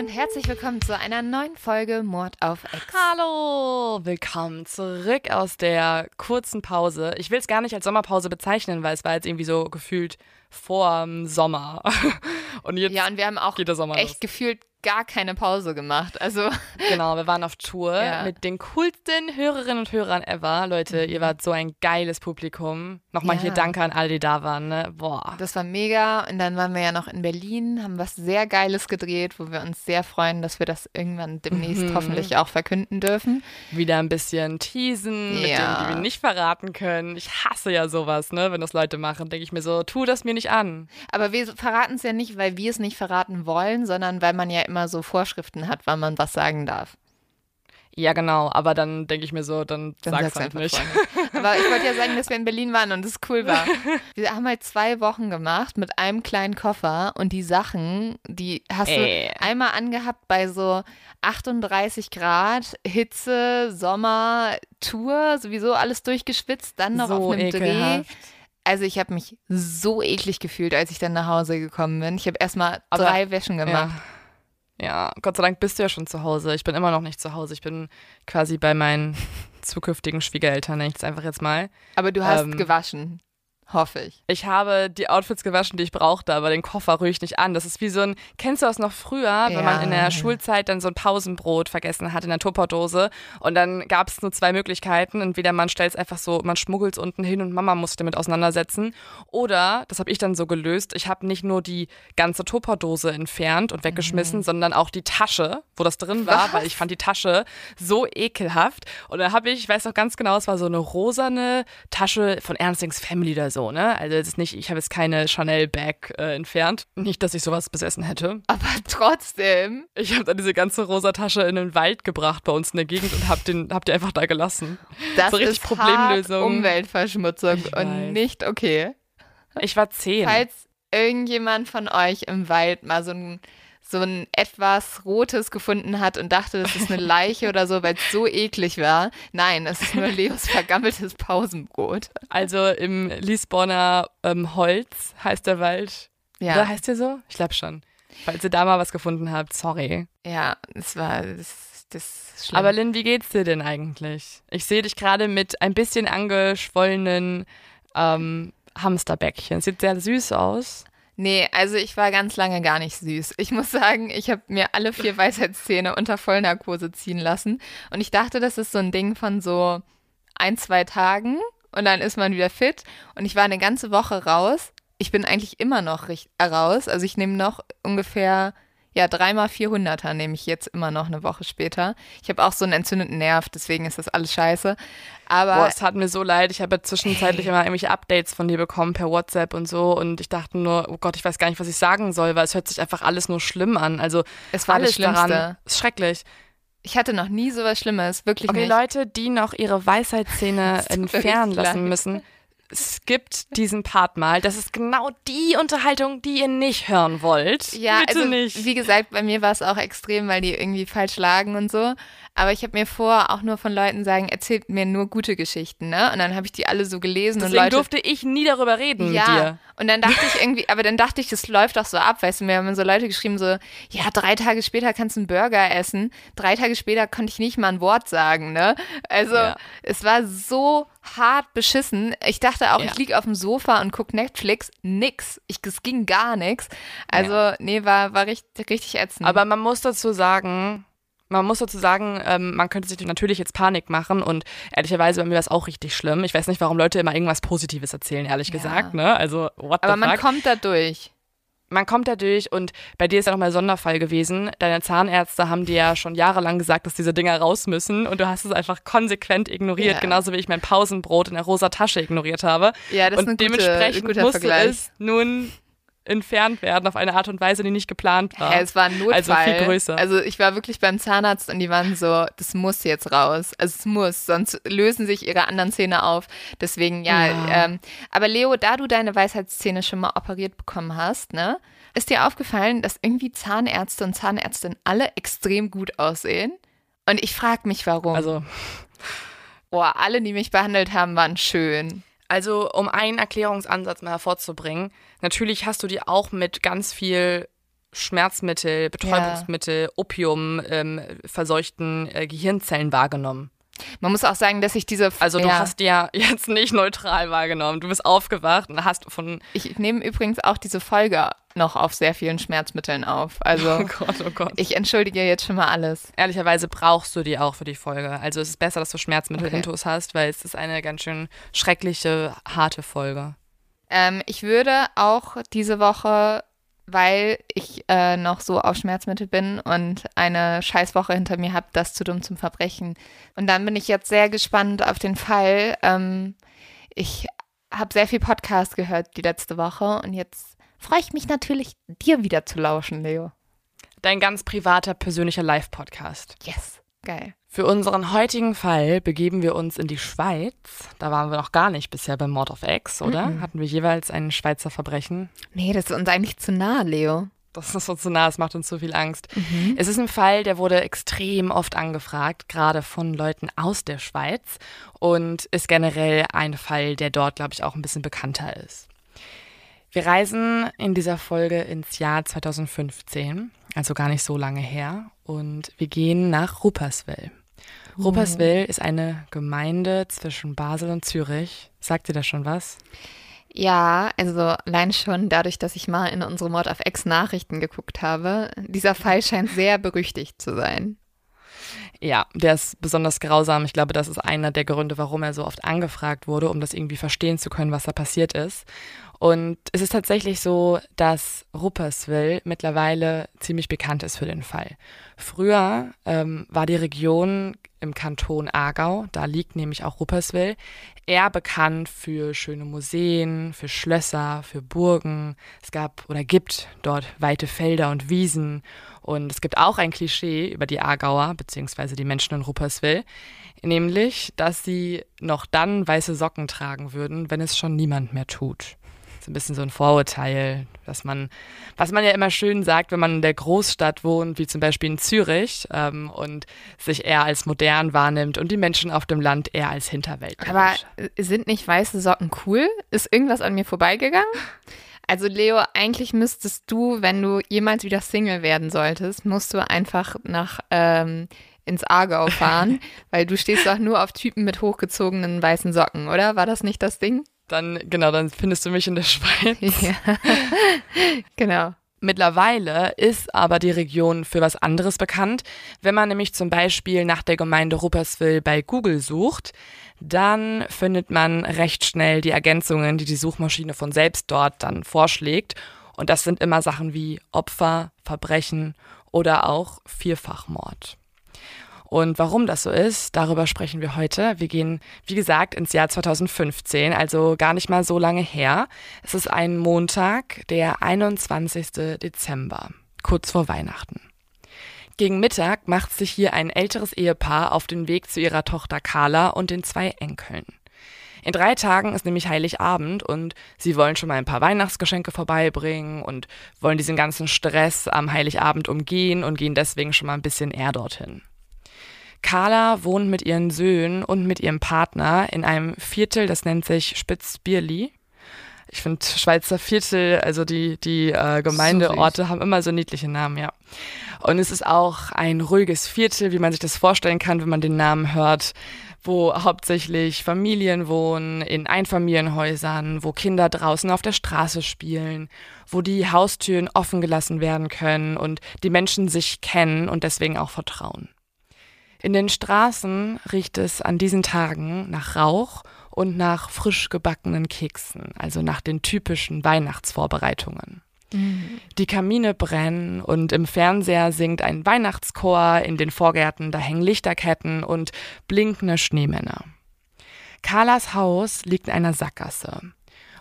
und herzlich willkommen zu einer neuen Folge Mord auf Ex. Hallo, willkommen zurück aus der kurzen Pause. Ich will es gar nicht als Sommerpause bezeichnen, weil es war jetzt irgendwie so gefühlt vorm Sommer. Und jetzt Ja, und wir haben auch echt los. gefühlt gar keine Pause gemacht. Also, Genau, wir waren auf Tour Ja. mit den coolsten Hörerinnen und Hörern ever. Leute, ihr wart so ein geiles Publikum. Nochmal Ja. hier danke an alle, die da waren. Ne? Boah. das war mega. Und dann waren wir ja noch in Berlin, haben was sehr Geiles gedreht, wo wir uns sehr freuen, dass wir das irgendwann demnächst Mhm. hoffentlich auch verkünden dürfen. Wieder ein bisschen teasen mit Ja. Dingen, die wir nicht verraten können. Ich hasse ja sowas, ne? Wenn das Leute machen, denke ich mir so, tu das mir nicht an. Aber wir verraten es ja nicht, weil wir es nicht verraten wollen, sondern weil man ja immer so Vorschriften hat, wann man was sagen darf. Ja, genau, aber dann denke ich mir so, dann, Dann sag's sag's halt einfach nicht. Aber ich wollte ja sagen, dass wir in Berlin waren und es cool war. Wir haben halt zwei Wochen gemacht mit einem kleinen Koffer und die Sachen, die hast Ey. du einmal angehabt bei so 38 Grad, Hitze, Sommer, Tour, sowieso alles durchgeschwitzt, dann noch So auf einem Dreh. ekelhaft. Also ich habe mich so eklig gefühlt, als ich dann nach Hause gekommen bin. Ich habe erstmal drei Wäschen gemacht. Ja. Ja, Gott sei Dank bist du ja schon zu Hause. Ich bin immer noch nicht zu Hause. Ich bin quasi bei meinen zukünftigen Schwiegereltern, nenne ich es einfach jetzt mal. Aber du hast Ähm, gewaschen, hoffe ich. Ich habe die Outfits gewaschen, die ich brauchte, aber den Koffer rühre ich nicht an. Das ist wie so ein, kennst du das noch früher, wenn man in Ja. der Schulzeit dann so ein Pausenbrot vergessen hat in der Tupperdose und dann gab es nur zwei Möglichkeiten. Entweder man stellt es einfach so, man schmuggelt es unten hin und Mama muss sich damit auseinandersetzen. Oder, das habe ich dann so gelöst, ich habe nicht nur die ganze Tupperdose entfernt und weggeschmissen, sondern auch die Tasche, wo das drin war, Was? weil ich fand die Tasche so ekelhaft. Und dann habe ich, ich weiß noch ganz genau, es war so eine rosane Tasche von Ernstings Family oder so, ne? Also es ist nicht, ich habe jetzt keine Chanel-Bag äh, entfernt. Nicht, dass ich sowas besessen hätte. Aber trotzdem, Ich habe dann diese ganze rosa Tasche in den Wald gebracht bei uns in der Gegend und hab, den, hab die einfach da gelassen. das So richtig ist Problemlösung. hart Umweltverschmutzung Ich und weiß. nicht okay. Ich war zehn. Falls irgendjemand von euch im Wald mal so ein, so ein etwas Rotes gefunden hat und dachte, das ist eine Leiche oder so, weil es so eklig war. Nein, es ist nur Leos vergammeltes Pausenbrot. Also im Liesborner ähm, Holz heißt der Wald. Ja, Oder heißt der so? Ich glaube schon. Falls ihr da mal was gefunden habt, sorry. ja, es war das. Aber Lynn, wie geht's dir denn eigentlich? Ich sehe dich gerade mit ein bisschen angeschwollenen ähm, Hamsterbäckchen. Sieht sehr süß aus. Nee, also ich war ganz lange gar nicht süß. Ich muss sagen, ich habe mir alle vier Weisheitszähne unter Vollnarkose ziehen lassen. Und ich dachte, das ist so ein Ding von so ein, zwei Tagen und dann ist man wieder fit. Und ich war eine ganze Woche raus. Ich bin eigentlich immer noch raus. Also ich nehme noch ungefähr, ja, dreimal 400er nehme ich jetzt immer noch eine Woche später. Ich habe auch so einen entzündeten Nerv, deswegen ist das alles scheiße. Aber Boah, es tat mir so leid. Ich habe ja zwischenzeitlich immer irgendwelche Updates von dir bekommen per WhatsApp und so. Und ich dachte nur, oh Gott, ich weiß gar nicht, was ich sagen soll, weil es hört sich einfach alles nur schlimm an. Also es war alles das Schlimmste. daran ist schrecklich. Ich hatte noch nie sowas Schlimmes, wirklich Okay, nicht. Leute, die noch ihre Weisheitszähne entfernen lassen leid. müssen, skippt diesen Part mal. Das ist genau die Unterhaltung, die ihr nicht hören wollt. Ja, Bitte also nicht. wie gesagt, bei mir war es auch extrem, weil die irgendwie falsch lagen und so. Aber ich habe mir vor, auch nur von Leuten sagen, erzählt mir nur gute Geschichten, ne? Und dann habe ich die alle so gelesen Deswegen und Leute. durfte ich nie darüber reden ja, mit dir. und dann dachte ich irgendwie, aber dann dachte ich, das läuft doch so ab, weißt du, mir haben so Leute geschrieben, so, ja, drei Tage später kannst du einen Burger essen, drei Tage später konnte ich nicht mal ein Wort sagen, ne? Also, Ja. es war so hart beschissen. Ich dachte auch, Ja. ich lieg auf dem Sofa und guck Netflix, nix. Ich, es ging gar nichts. Also, nee, war, war richtig, richtig ätzend. Aber man muss dazu sagen, man muss dazu sagen, ähm, man könnte sich natürlich jetzt Panik machen und ehrlicherweise bei mir war es auch richtig schlimm. Ich weiß nicht, warum Leute immer irgendwas Positives erzählen, ehrlich Ja. gesagt, ne? Also, what Aber man fuck? kommt da durch. Man kommt da durch und bei dir ist ja nochmal Sonderfall gewesen. Deine Zahnärzte haben dir ja schon jahrelang gesagt, dass diese Dinger raus müssen und du hast es einfach konsequent ignoriert, Ja. genauso wie ich mein Pausenbrot in der rosa Tasche ignoriert habe. Ja, das und ist ein gute, dementsprechend guter musste Vergleich. es nun entfernt werden auf eine Art und Weise, die nicht geplant war. Ja, es war ein Notfall. Also viel größer. Also ich war wirklich beim Zahnarzt und die waren so, das muss jetzt raus. Also es muss, sonst lösen sich ihre anderen Zähne auf. Deswegen ja. Ja. Ähm, aber Leo, da du deine Weisheitszähne schon mal operiert bekommen hast, ne, ist dir aufgefallen, dass irgendwie Zahnärzte und Zahnärztinnen alle extrem gut aussehen? Und ich frage mich, warum. Also, Boah, alle, die mich behandelt haben, waren schön. Also um einen Erklärungsansatz mal hervorzubringen, natürlich hast du die auch mit ganz viel Schmerzmittel, Betäubungsmittel, Opium, ähm, verseuchten äh, Gehirnzellen wahrgenommen. Man muss auch sagen, dass ich diese. Also du ja, hast die ja jetzt nicht neutral wahrgenommen. Du bist aufgewacht und hast von Ich nehme übrigens auch diese Folge noch auf sehr vielen Schmerzmitteln auf. Also Oh Gott, oh Gott. ich entschuldige jetzt schon mal alles. Ehrlicherweise brauchst du die auch für die Folge. Also es ist besser, dass du Schmerzmittel Okay. hast, weil es ist eine ganz schön schreckliche, harte Folge. Ähm, ich würde auch diese Woche, weil ich äh, noch so auf Schmerzmittel bin und eine Scheißwoche hinter mir habe, das zu dumm zum Verbrechen. Und dann bin ich jetzt sehr gespannt auf den Fall. Ähm, ich habe sehr viel Podcast gehört die letzte Woche und jetzt freue ich mich natürlich, dir wieder zu lauschen, Leo. Dein ganz privater, persönlicher Live-Podcast. Yes, geil. Für unseren heutigen Fall begeben wir uns in die Schweiz. Da waren wir noch gar nicht bisher beim Mord of X, oder? Hatten wir jeweils ein Schweizer Verbrechen? Nee, das ist uns eigentlich zu nah, Leo. Das ist uns so nah, es macht uns so viel Angst. Es ist ein Fall, der wurde extrem oft angefragt, gerade von Leuten aus der Schweiz und ist generell ein Fall, der dort, glaube ich, auch ein bisschen bekannter ist. Wir reisen in dieser Folge ins Jahr 2015, also gar nicht so lange her, und wir gehen nach Rupperswil. Rupperswil ist eine Gemeinde zwischen Basel und Zürich. Sagt dir das schon was? Ja, also allein schon dadurch, dass ich mal in unsere Mord of X Nachrichten geguckt habe, dieser Fall scheint sehr berüchtigt zu sein. Ja, der ist besonders grausam. Ich glaube, das ist einer der Gründe, warum er so oft angefragt wurde, um das irgendwie verstehen zu können, was da passiert ist. Und es ist tatsächlich so, dass Rupperswil mittlerweile ziemlich bekannt ist für den Fall. Früher ähm, war die Region im Kanton Aargau, da liegt nämlich auch Rupperswil, eher bekannt für schöne Museen, für Schlösser, für Burgen. Es gab oder gibt dort weite Felder und Wiesen. Und es gibt auch ein Klischee über die Aargauer, beziehungsweise die Menschen in Rupperswil, nämlich, dass sie noch dann weiße Socken tragen würden, wenn es schon niemand mehr tut. Das ist ein bisschen so ein Vorurteil, dass man, was man ja immer schön sagt, wenn man in der Großstadt wohnt, wie zum Beispiel in Zürich, ähm, und sich eher als modern wahrnimmt und die Menschen auf dem Land eher als Hinterwelt. Aber äh, sind nicht weiße Socken cool? Ist irgendwas an mir vorbeigegangen? Also Leo, eigentlich müsstest du, wenn du jemals wieder Single werden solltest, musst du einfach nach ähm, ins Aargau fahren, weil du stehst doch nur auf Typen mit hochgezogenen weißen Socken, oder? War das nicht das Ding? Dann, genau, dann findest du mich in der Schweiz. Ja. genau. Mittlerweile ist aber die Region für was anderes bekannt. Wenn man nämlich zum Beispiel nach der Gemeinde Rupperswil bei Google sucht, dann findet man recht schnell die Ergänzungen, die die Suchmaschine von selbst dort dann vorschlägt. Und das sind immer Sachen wie Opfer, Verbrechen oder auch Vierfachmord. Und warum das so ist, darüber sprechen wir heute. Wir gehen, wie gesagt, ins Jahr 2015, also gar nicht mal so lange her. Es ist ein Montag, der 21. Dezember, kurz vor Weihnachten. Gegen Mittag macht sich hier ein älteres Ehepaar auf den Weg zu ihrer Tochter Carla und den zwei Enkeln. In drei Tagen ist nämlich Heiligabend und sie wollen schon mal ein paar Weihnachtsgeschenke vorbeibringen und wollen diesen ganzen Stress am Heiligabend umgehen und gehen deswegen schon mal ein bisschen eher dorthin. Carla wohnt mit ihren Söhnen und mit ihrem Partner in einem Viertel, das nennt sich Spitzbierli. Ich finde Schweizer Viertel, also die, die äh, Gemeindeorte haben immer so niedliche Namen, ja. Und es ist auch ein ruhiges Viertel, wie man sich das vorstellen kann, wenn man den Namen hört, wo hauptsächlich Familien wohnen, in Einfamilienhäusern, wo Kinder draußen auf der Straße spielen, wo die Haustüren offen gelassen werden können und die Menschen sich kennen und deswegen auch vertrauen. In den Straßen riecht es an diesen Tagen nach Rauch und nach frisch gebackenen Keksen, also nach den typischen Weihnachtsvorbereitungen. Die Kamine brennen und im Fernseher singt ein Weihnachtschor, in den Vorgärten da hängen Lichterketten und blinkende Schneemänner. Carlas Haus liegt in einer Sackgasse.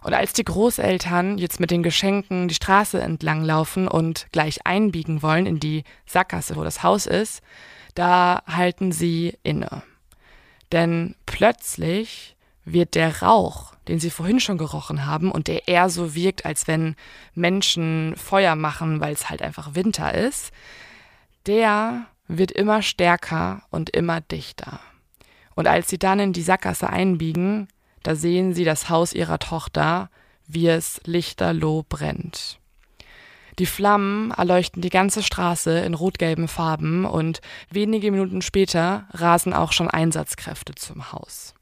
Und als die Großeltern jetzt mit den Geschenken die Straße entlang laufen und gleich einbiegen wollen in die Sackgasse, wo das Haus ist, da halten sie inne. Denn plötzlich wird der Rauch, den sie vorhin schon gerochen haben und der eher so wirkt, als wenn Menschen Feuer machen, weil es halt einfach Winter ist, der wird immer stärker und immer dichter. Und als sie dann in die Sackgasse einbiegen, da sehen sie das Haus ihrer Tochter, wie es lichterloh brennt. Die Flammen erleuchten die ganze Straße in rot-gelben Farben und wenige Minuten später rasen auch schon Einsatzkräfte zum Haus.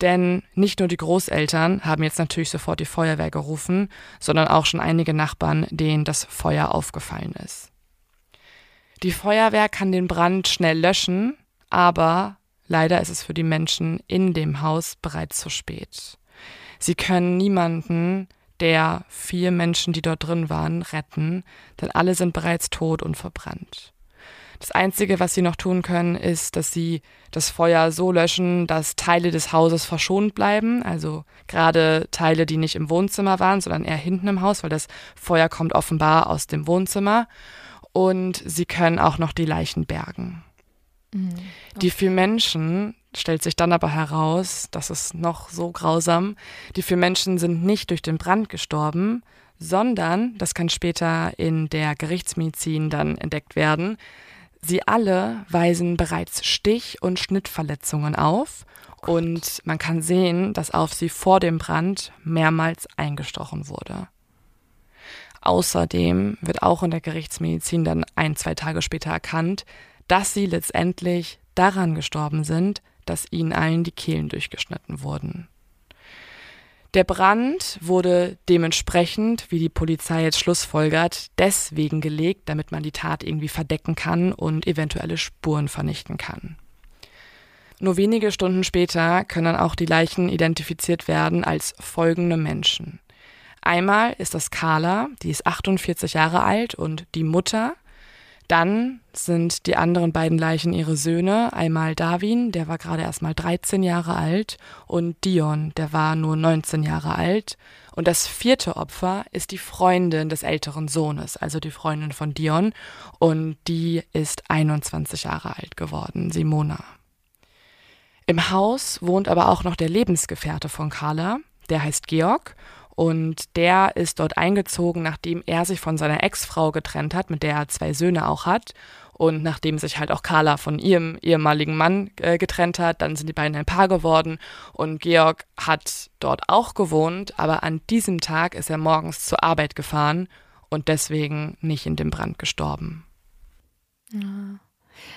Denn nicht nur die Großeltern haben jetzt natürlich sofort die Feuerwehr gerufen, sondern auch schon einige Nachbarn, denen das Feuer aufgefallen ist. Die Feuerwehr kann den Brand schnell löschen, aber leider ist es für die Menschen in dem Haus bereits zu spät. Sie können niemanden der vier Menschen, die dort drin waren, retten, denn alle sind bereits tot und verbrannt. Das Einzige, was sie noch tun können, ist, dass sie das Feuer so löschen, dass Teile des Hauses verschont bleiben, also gerade Teile, die nicht im Wohnzimmer waren, sondern eher hinten im Haus, weil das Feuer kommt offenbar aus dem Wohnzimmer. Und sie können auch noch die Leichen bergen. Mhm. Okay. Die vier Menschen, stellt sich dann aber heraus, das ist noch so grausam, die vier Menschen sind nicht durch den Brand gestorben, sondern, das kann später in der Gerichtsmedizin dann entdeckt werden, sie alle weisen bereits Stich- und Schnittverletzungen auf oh und man kann sehen, dass auf sie vor dem Brand mehrmals eingestochen wurde. Außerdem wird auch in der Gerichtsmedizin dann ein, zwei Tage später erkannt, dass sie letztendlich daran gestorben sind, dass ihnen allen die Kehlen durchgeschnitten wurden. Der Brand wurde dementsprechend, wie die Polizei jetzt schlussfolgert, deswegen gelegt, damit man die Tat irgendwie verdecken kann und eventuelle Spuren vernichten kann. Nur wenige Stunden später können auch die Leichen identifiziert werden als folgende Menschen. Einmal ist das Carla, die ist 48 Jahre alt und die Mutter dann sind die anderen beiden Leichen ihre Söhne. Einmal Darwin, der war gerade erst mal 13 Jahre alt, und Dion, der war nur 19 Jahre alt. Und das vierte Opfer ist die Freundin des älteren Sohnes, also die Freundin von Dion. Und die ist 21 Jahre alt geworden, Simona. Im Haus wohnt aber auch noch der Lebensgefährte von Carla, der heißt Georg und der ist dort eingezogen, nachdem er sich von seiner Ex-Frau getrennt hat, mit der er zwei Söhne auch hat. Und nachdem sich halt auch Carla von ihrem ehemaligen Mann äh, getrennt hat, dann sind die beiden ein Paar geworden. Und Georg hat dort auch gewohnt, aber an diesem Tag ist er morgens zur Arbeit gefahren und deswegen nicht in dem Brand gestorben.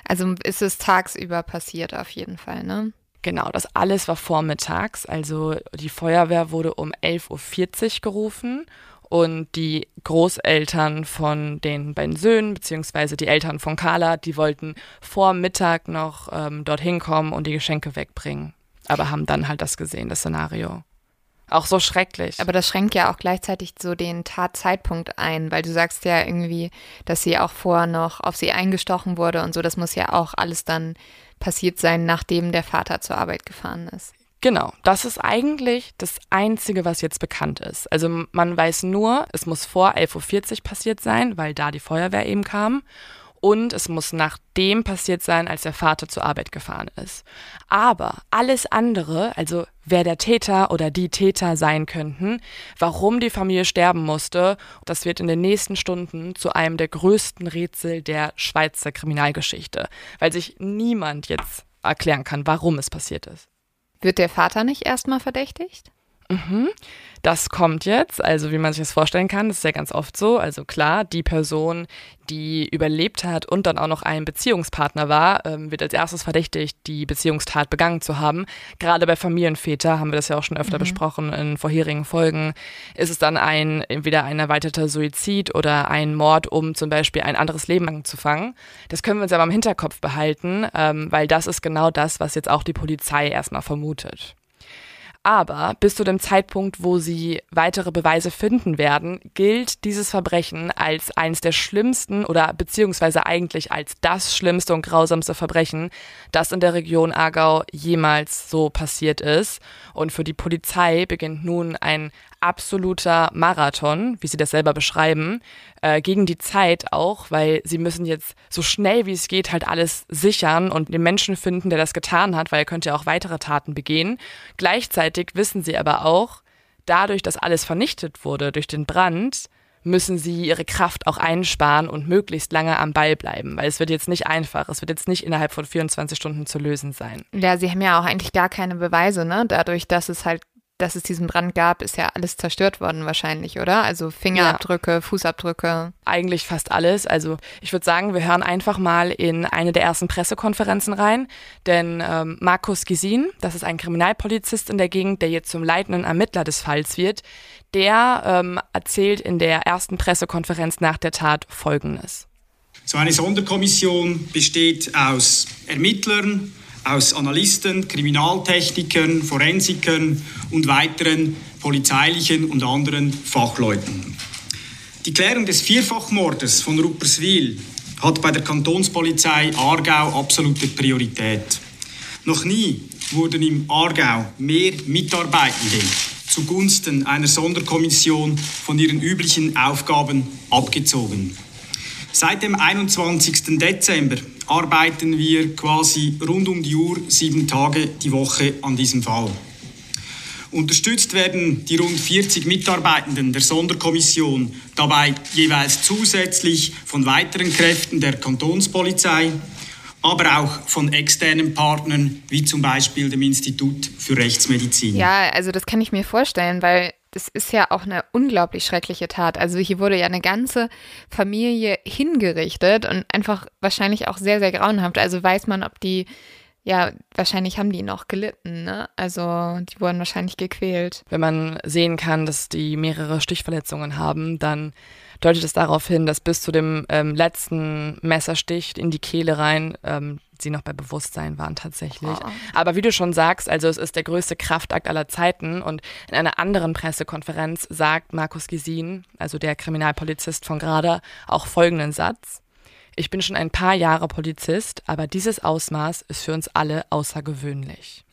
Also ist es tagsüber passiert auf jeden Fall, ne? Genau, das alles war vormittags. Also die Feuerwehr wurde um 11.40 Uhr gerufen und die Großeltern von den beiden Söhnen, beziehungsweise die Eltern von Carla, die wollten vor Mittag noch ähm, dorthin kommen und die Geschenke wegbringen. Aber haben dann halt das gesehen, das Szenario. Auch so schrecklich. Aber das schränkt ja auch gleichzeitig so den Tatzeitpunkt ein, weil du sagst ja irgendwie, dass sie auch vorher noch auf sie eingestochen wurde und so. Das muss ja auch alles dann passiert sein, nachdem der Vater zur Arbeit gefahren ist. Genau, das ist eigentlich das Einzige, was jetzt bekannt ist. Also man weiß nur, es muss vor 11.40 Uhr passiert sein, weil da die Feuerwehr eben kam und es muss nach dem passiert sein, als der Vater zur Arbeit gefahren ist. Aber alles andere, also wer der Täter oder die Täter sein könnten, warum die Familie sterben musste, das wird in den nächsten Stunden zu einem der größten Rätsel der Schweizer Kriminalgeschichte, weil sich niemand jetzt erklären kann, warum es passiert ist. Wird der Vater nicht erstmal verdächtigt? Mhm. Das kommt jetzt, also wie man sich das vorstellen kann, das ist ja ganz oft so. Also klar, die Person, die überlebt hat und dann auch noch ein Beziehungspartner war, ähm, wird als erstes verdächtigt, die Beziehungstat begangen zu haben. Gerade bei Familienväter haben wir das ja auch schon öfter mhm. besprochen in vorherigen Folgen. Ist es dann ein entweder ein erweiterter Suizid oder ein Mord, um zum Beispiel ein anderes Leben anzufangen. Das können wir uns aber im Hinterkopf behalten, ähm, weil das ist genau das, was jetzt auch die Polizei erstmal vermutet. Aber bis zu dem Zeitpunkt, wo sie weitere Beweise finden werden, gilt dieses Verbrechen als eines der schlimmsten oder beziehungsweise eigentlich als das schlimmste und grausamste Verbrechen, das in der Region Aargau jemals so passiert ist. Und für die Polizei beginnt nun ein absoluter Marathon, wie sie das selber beschreiben, äh, gegen die Zeit auch, weil sie müssen jetzt so schnell wie es geht halt alles sichern und den Menschen finden, der das getan hat, weil er könnte ja auch weitere Taten begehen. Gleichzeitig wissen sie aber auch, dadurch, dass alles vernichtet wurde durch den Brand, müssen sie ihre Kraft auch einsparen und möglichst lange am Ball bleiben, weil es wird jetzt nicht einfach, es wird jetzt nicht innerhalb von 24 Stunden zu lösen sein. Ja, sie haben ja auch eigentlich gar keine Beweise, ne? Dadurch, dass es halt dass es diesen Brand gab, ist ja alles zerstört worden wahrscheinlich, oder? Also Fingerabdrücke, ja. Fußabdrücke. Eigentlich fast alles. Also ich würde sagen, wir hören einfach mal in eine der ersten Pressekonferenzen rein, denn ähm, Markus Gisin, das ist ein Kriminalpolizist in der Gegend, der jetzt zum leitenden Ermittler des Falls wird, der ähm, erzählt in der ersten Pressekonferenz nach der Tat Folgendes. So eine Sonderkommission besteht aus Ermittlern, aus Analysten, Kriminaltechnikern, Forensikern und weiteren polizeilichen und anderen Fachleuten. Die Klärung des Vierfachmordes von Rupperswil hat bei der Kantonspolizei Aargau absolute Priorität. Noch nie wurden im Aargau mehr Mitarbeitende zugunsten einer Sonderkommission von ihren üblichen Aufgaben abgezogen. Seit dem 21. Dezember arbeiten wir quasi rund um die Uhr, sieben Tage die Woche an diesem Fall. Unterstützt werden die rund 40 Mitarbeitenden der Sonderkommission dabei jeweils zusätzlich von weiteren Kräften der Kantonspolizei, aber auch von externen Partnern wie zum Beispiel dem Institut für Rechtsmedizin. Ja, also das kann ich mir vorstellen, weil das ist ja auch eine unglaublich schreckliche Tat. Also hier wurde ja eine ganze Familie hingerichtet und einfach wahrscheinlich auch sehr, sehr grauenhaft. Also weiß man, ob die, ja, wahrscheinlich haben die noch gelitten, ne? Also die wurden wahrscheinlich gequält. Wenn man sehen kann, dass die mehrere Stichverletzungen haben, dann deutet es darauf hin, dass bis zu dem ähm, letzten Messerstich in die Kehle rein ähm, sie noch bei Bewusstsein waren tatsächlich. Oh. Aber wie du schon sagst, also es ist der größte Kraftakt aller Zeiten und in einer anderen Pressekonferenz sagt Markus Gesin, also der Kriminalpolizist von Grada, auch folgenden Satz. Ich bin schon ein paar Jahre Polizist, aber dieses Ausmaß ist für uns alle außergewöhnlich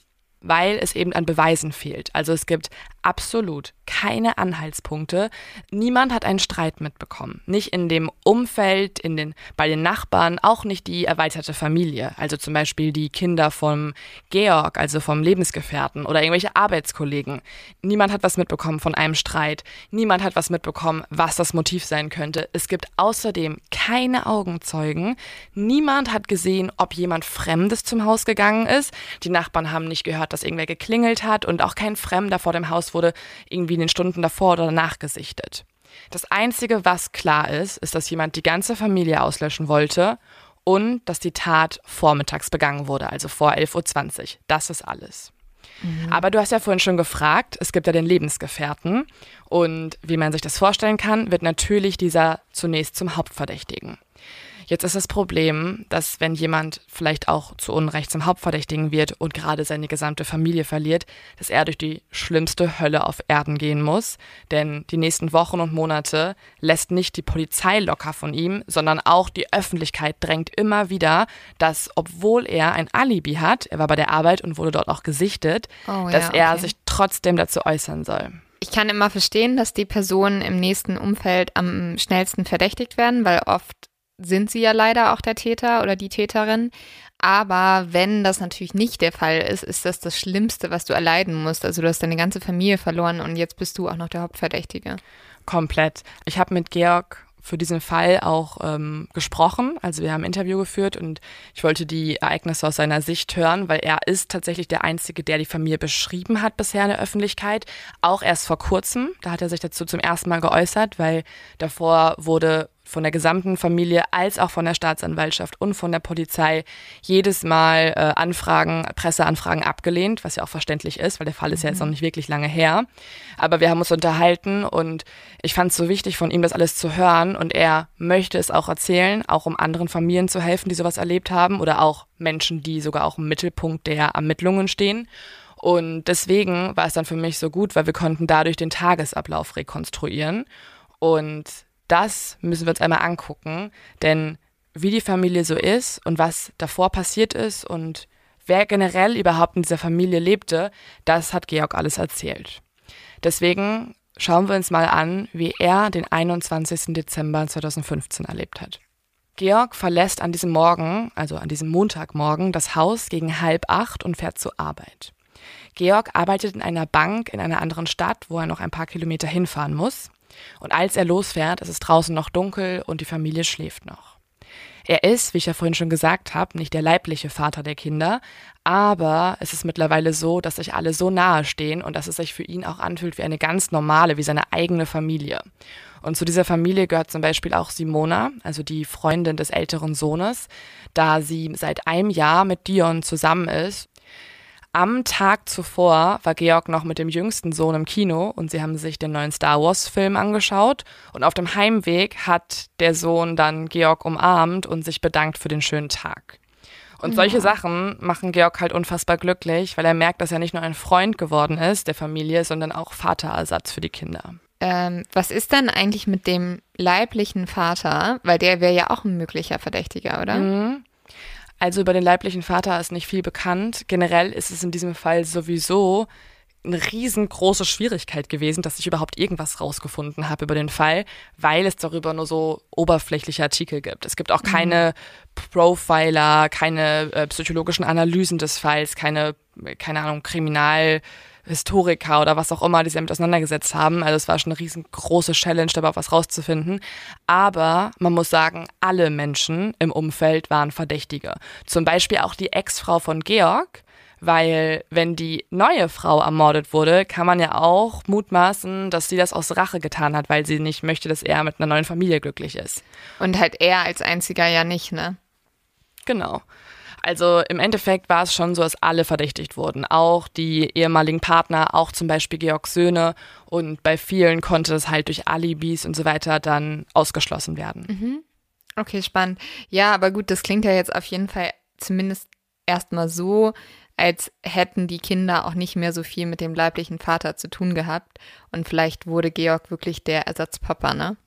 weil es eben an Beweisen fehlt. Also es gibt absolut keine Anhaltspunkte. Niemand hat einen Streit mitbekommen. Nicht in dem Umfeld, in den, bei den Nachbarn, auch nicht die erweiterte Familie. Also zum Beispiel die Kinder vom Georg, also vom Lebensgefährten oder irgendwelche Arbeitskollegen. Niemand hat was mitbekommen von einem Streit. Niemand hat was mitbekommen, was das Motiv sein könnte. Es gibt außerdem keine Augenzeugen. Niemand hat gesehen, ob jemand Fremdes zum Haus gegangen ist. Die Nachbarn haben nicht gehört, dass irgendwer geklingelt hat und auch kein Fremder vor dem Haus wurde irgendwie in den Stunden davor oder danach gesichtet. Das Einzige, was klar ist, ist, dass jemand die ganze Familie auslöschen wollte und dass die Tat vormittags begangen wurde, also vor 11.20 Uhr. Das ist alles. Mhm. Aber du hast ja vorhin schon gefragt, es gibt ja den Lebensgefährten und wie man sich das vorstellen kann, wird natürlich dieser zunächst zum Hauptverdächtigen. Jetzt ist das Problem, dass wenn jemand vielleicht auch zu Unrecht zum Hauptverdächtigen wird und gerade seine gesamte Familie verliert, dass er durch die schlimmste Hölle auf Erden gehen muss. Denn die nächsten Wochen und Monate lässt nicht die Polizei locker von ihm, sondern auch die Öffentlichkeit drängt immer wieder, dass obwohl er ein Alibi hat, er war bei der Arbeit und wurde dort auch gesichtet, oh, dass ja, er sich trotzdem dazu äußern soll. Ich kann immer verstehen, dass die Personen im nächsten Umfeld am schnellsten verdächtigt werden, weil oft sind sie ja leider auch der Täter oder die Täterin. Aber wenn das natürlich nicht der Fall ist, ist das das Schlimmste, was du erleiden musst. Also du hast deine ganze Familie verloren und jetzt bist du auch noch der Hauptverdächtige. Komplett. Ich habe mit Georg für diesen Fall auch ähm, gesprochen. Also wir haben ein Interview geführt und ich wollte die Ereignisse aus seiner Sicht hören, weil er ist tatsächlich der Einzige, der die Familie beschrieben hat bisher in der Öffentlichkeit. Auch erst vor kurzem. Da hat er sich dazu zum ersten Mal geäußert, weil davor wurde von der gesamten Familie als auch von der Staatsanwaltschaft und von der Polizei jedes Mal äh, Anfragen, Presseanfragen abgelehnt, was ja auch verständlich ist, weil der Fall ist ja jetzt noch mhm. nicht wirklich lange her. Aber wir haben uns unterhalten und ich fand es so wichtig, von ihm das alles zu hören und er möchte es auch erzählen, auch um anderen Familien zu helfen, die sowas erlebt haben oder auch Menschen, die sogar auch im Mittelpunkt der Ermittlungen stehen. Und deswegen war es dann für mich so gut, weil wir konnten dadurch den Tagesablauf rekonstruieren und das müssen wir uns einmal angucken, denn wie die Familie so ist und was davor passiert ist und wer generell überhaupt in dieser Familie lebte, das hat Georg alles erzählt. Deswegen schauen wir uns mal an, wie er den 21. Dezember 2015 erlebt hat. Georg verlässt an diesem Morgen, also an diesem Montagmorgen, das Haus gegen halb acht und fährt zur Arbeit. Georg arbeitet in einer Bank in einer anderen Stadt, wo er noch ein paar Kilometer hinfahren muss. Und als er losfährt, ist es draußen noch dunkel und die Familie schläft noch. Er ist, wie ich ja vorhin schon gesagt habe, nicht der leibliche Vater der Kinder, aber es ist mittlerweile so, dass sich alle so nahe stehen und dass es sich für ihn auch anfühlt wie eine ganz normale, wie seine eigene Familie. Und zu dieser Familie gehört zum Beispiel auch Simona, also die Freundin des älteren Sohnes, da sie seit einem Jahr mit Dion zusammen ist am Tag zuvor war Georg noch mit dem jüngsten Sohn im Kino und sie haben sich den neuen Star Wars Film angeschaut und auf dem Heimweg hat der Sohn dann Georg umarmt und sich bedankt für den schönen Tag. Und ja. solche Sachen machen Georg halt unfassbar glücklich, weil er merkt, dass er nicht nur ein Freund geworden ist der Familie, sondern auch Vaterersatz für die Kinder. Ähm, was ist dann eigentlich mit dem leiblichen Vater? Weil der wäre ja auch ein möglicher Verdächtiger, oder? Mhm. Also über den leiblichen Vater ist nicht viel bekannt. Generell ist es in diesem Fall sowieso eine riesengroße Schwierigkeit gewesen, dass ich überhaupt irgendwas rausgefunden habe über den Fall, weil es darüber nur so oberflächliche Artikel gibt. Es gibt auch keine mhm. Profiler, keine äh, psychologischen Analysen des Falls, keine, keine Ahnung, Kriminal- Historiker oder was auch immer, die sich damit auseinandergesetzt haben. Also es war schon eine riesengroße Challenge, dabei was rauszufinden. Aber man muss sagen, alle Menschen im Umfeld waren Verdächtige. Zum Beispiel auch die Ex-Frau von Georg, weil wenn die neue Frau ermordet wurde, kann man ja auch mutmaßen, dass sie das aus Rache getan hat, weil sie nicht möchte, dass er mit einer neuen Familie glücklich ist. Und halt er als einziger ja nicht, ne? Genau. Also im Endeffekt war es schon so, dass alle verdächtigt wurden. Auch die ehemaligen Partner, auch zum Beispiel Georgs Söhne. Und bei vielen konnte es halt durch Alibis und so weiter dann ausgeschlossen werden. Mhm. Okay, spannend. Ja, aber gut, das klingt ja jetzt auf jeden Fall zumindest erstmal so, als hätten die Kinder auch nicht mehr so viel mit dem leiblichen Vater zu tun gehabt. Und vielleicht wurde Georg wirklich der Ersatzpapa, ne?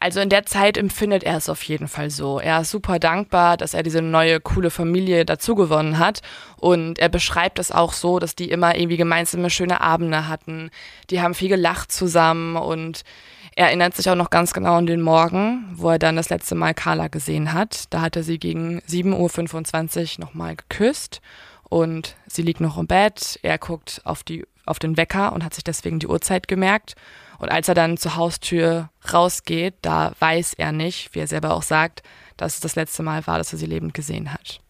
Also in der Zeit empfindet er es auf jeden Fall so. Er ist super dankbar, dass er diese neue coole Familie dazugewonnen hat und er beschreibt es auch so, dass die immer irgendwie gemeinsame schöne Abende hatten. Die haben viel gelacht zusammen und er erinnert sich auch noch ganz genau an den Morgen, wo er dann das letzte Mal Carla gesehen hat. Da hat er sie gegen 7.25 Uhr nochmal geküsst und sie liegt noch im Bett. Er guckt auf, die, auf den Wecker und hat sich deswegen die Uhrzeit gemerkt. Und als er dann zur Haustür rausgeht, da weiß er nicht, wie er selber auch sagt, dass es das letzte Mal war, dass er sie lebend gesehen hat.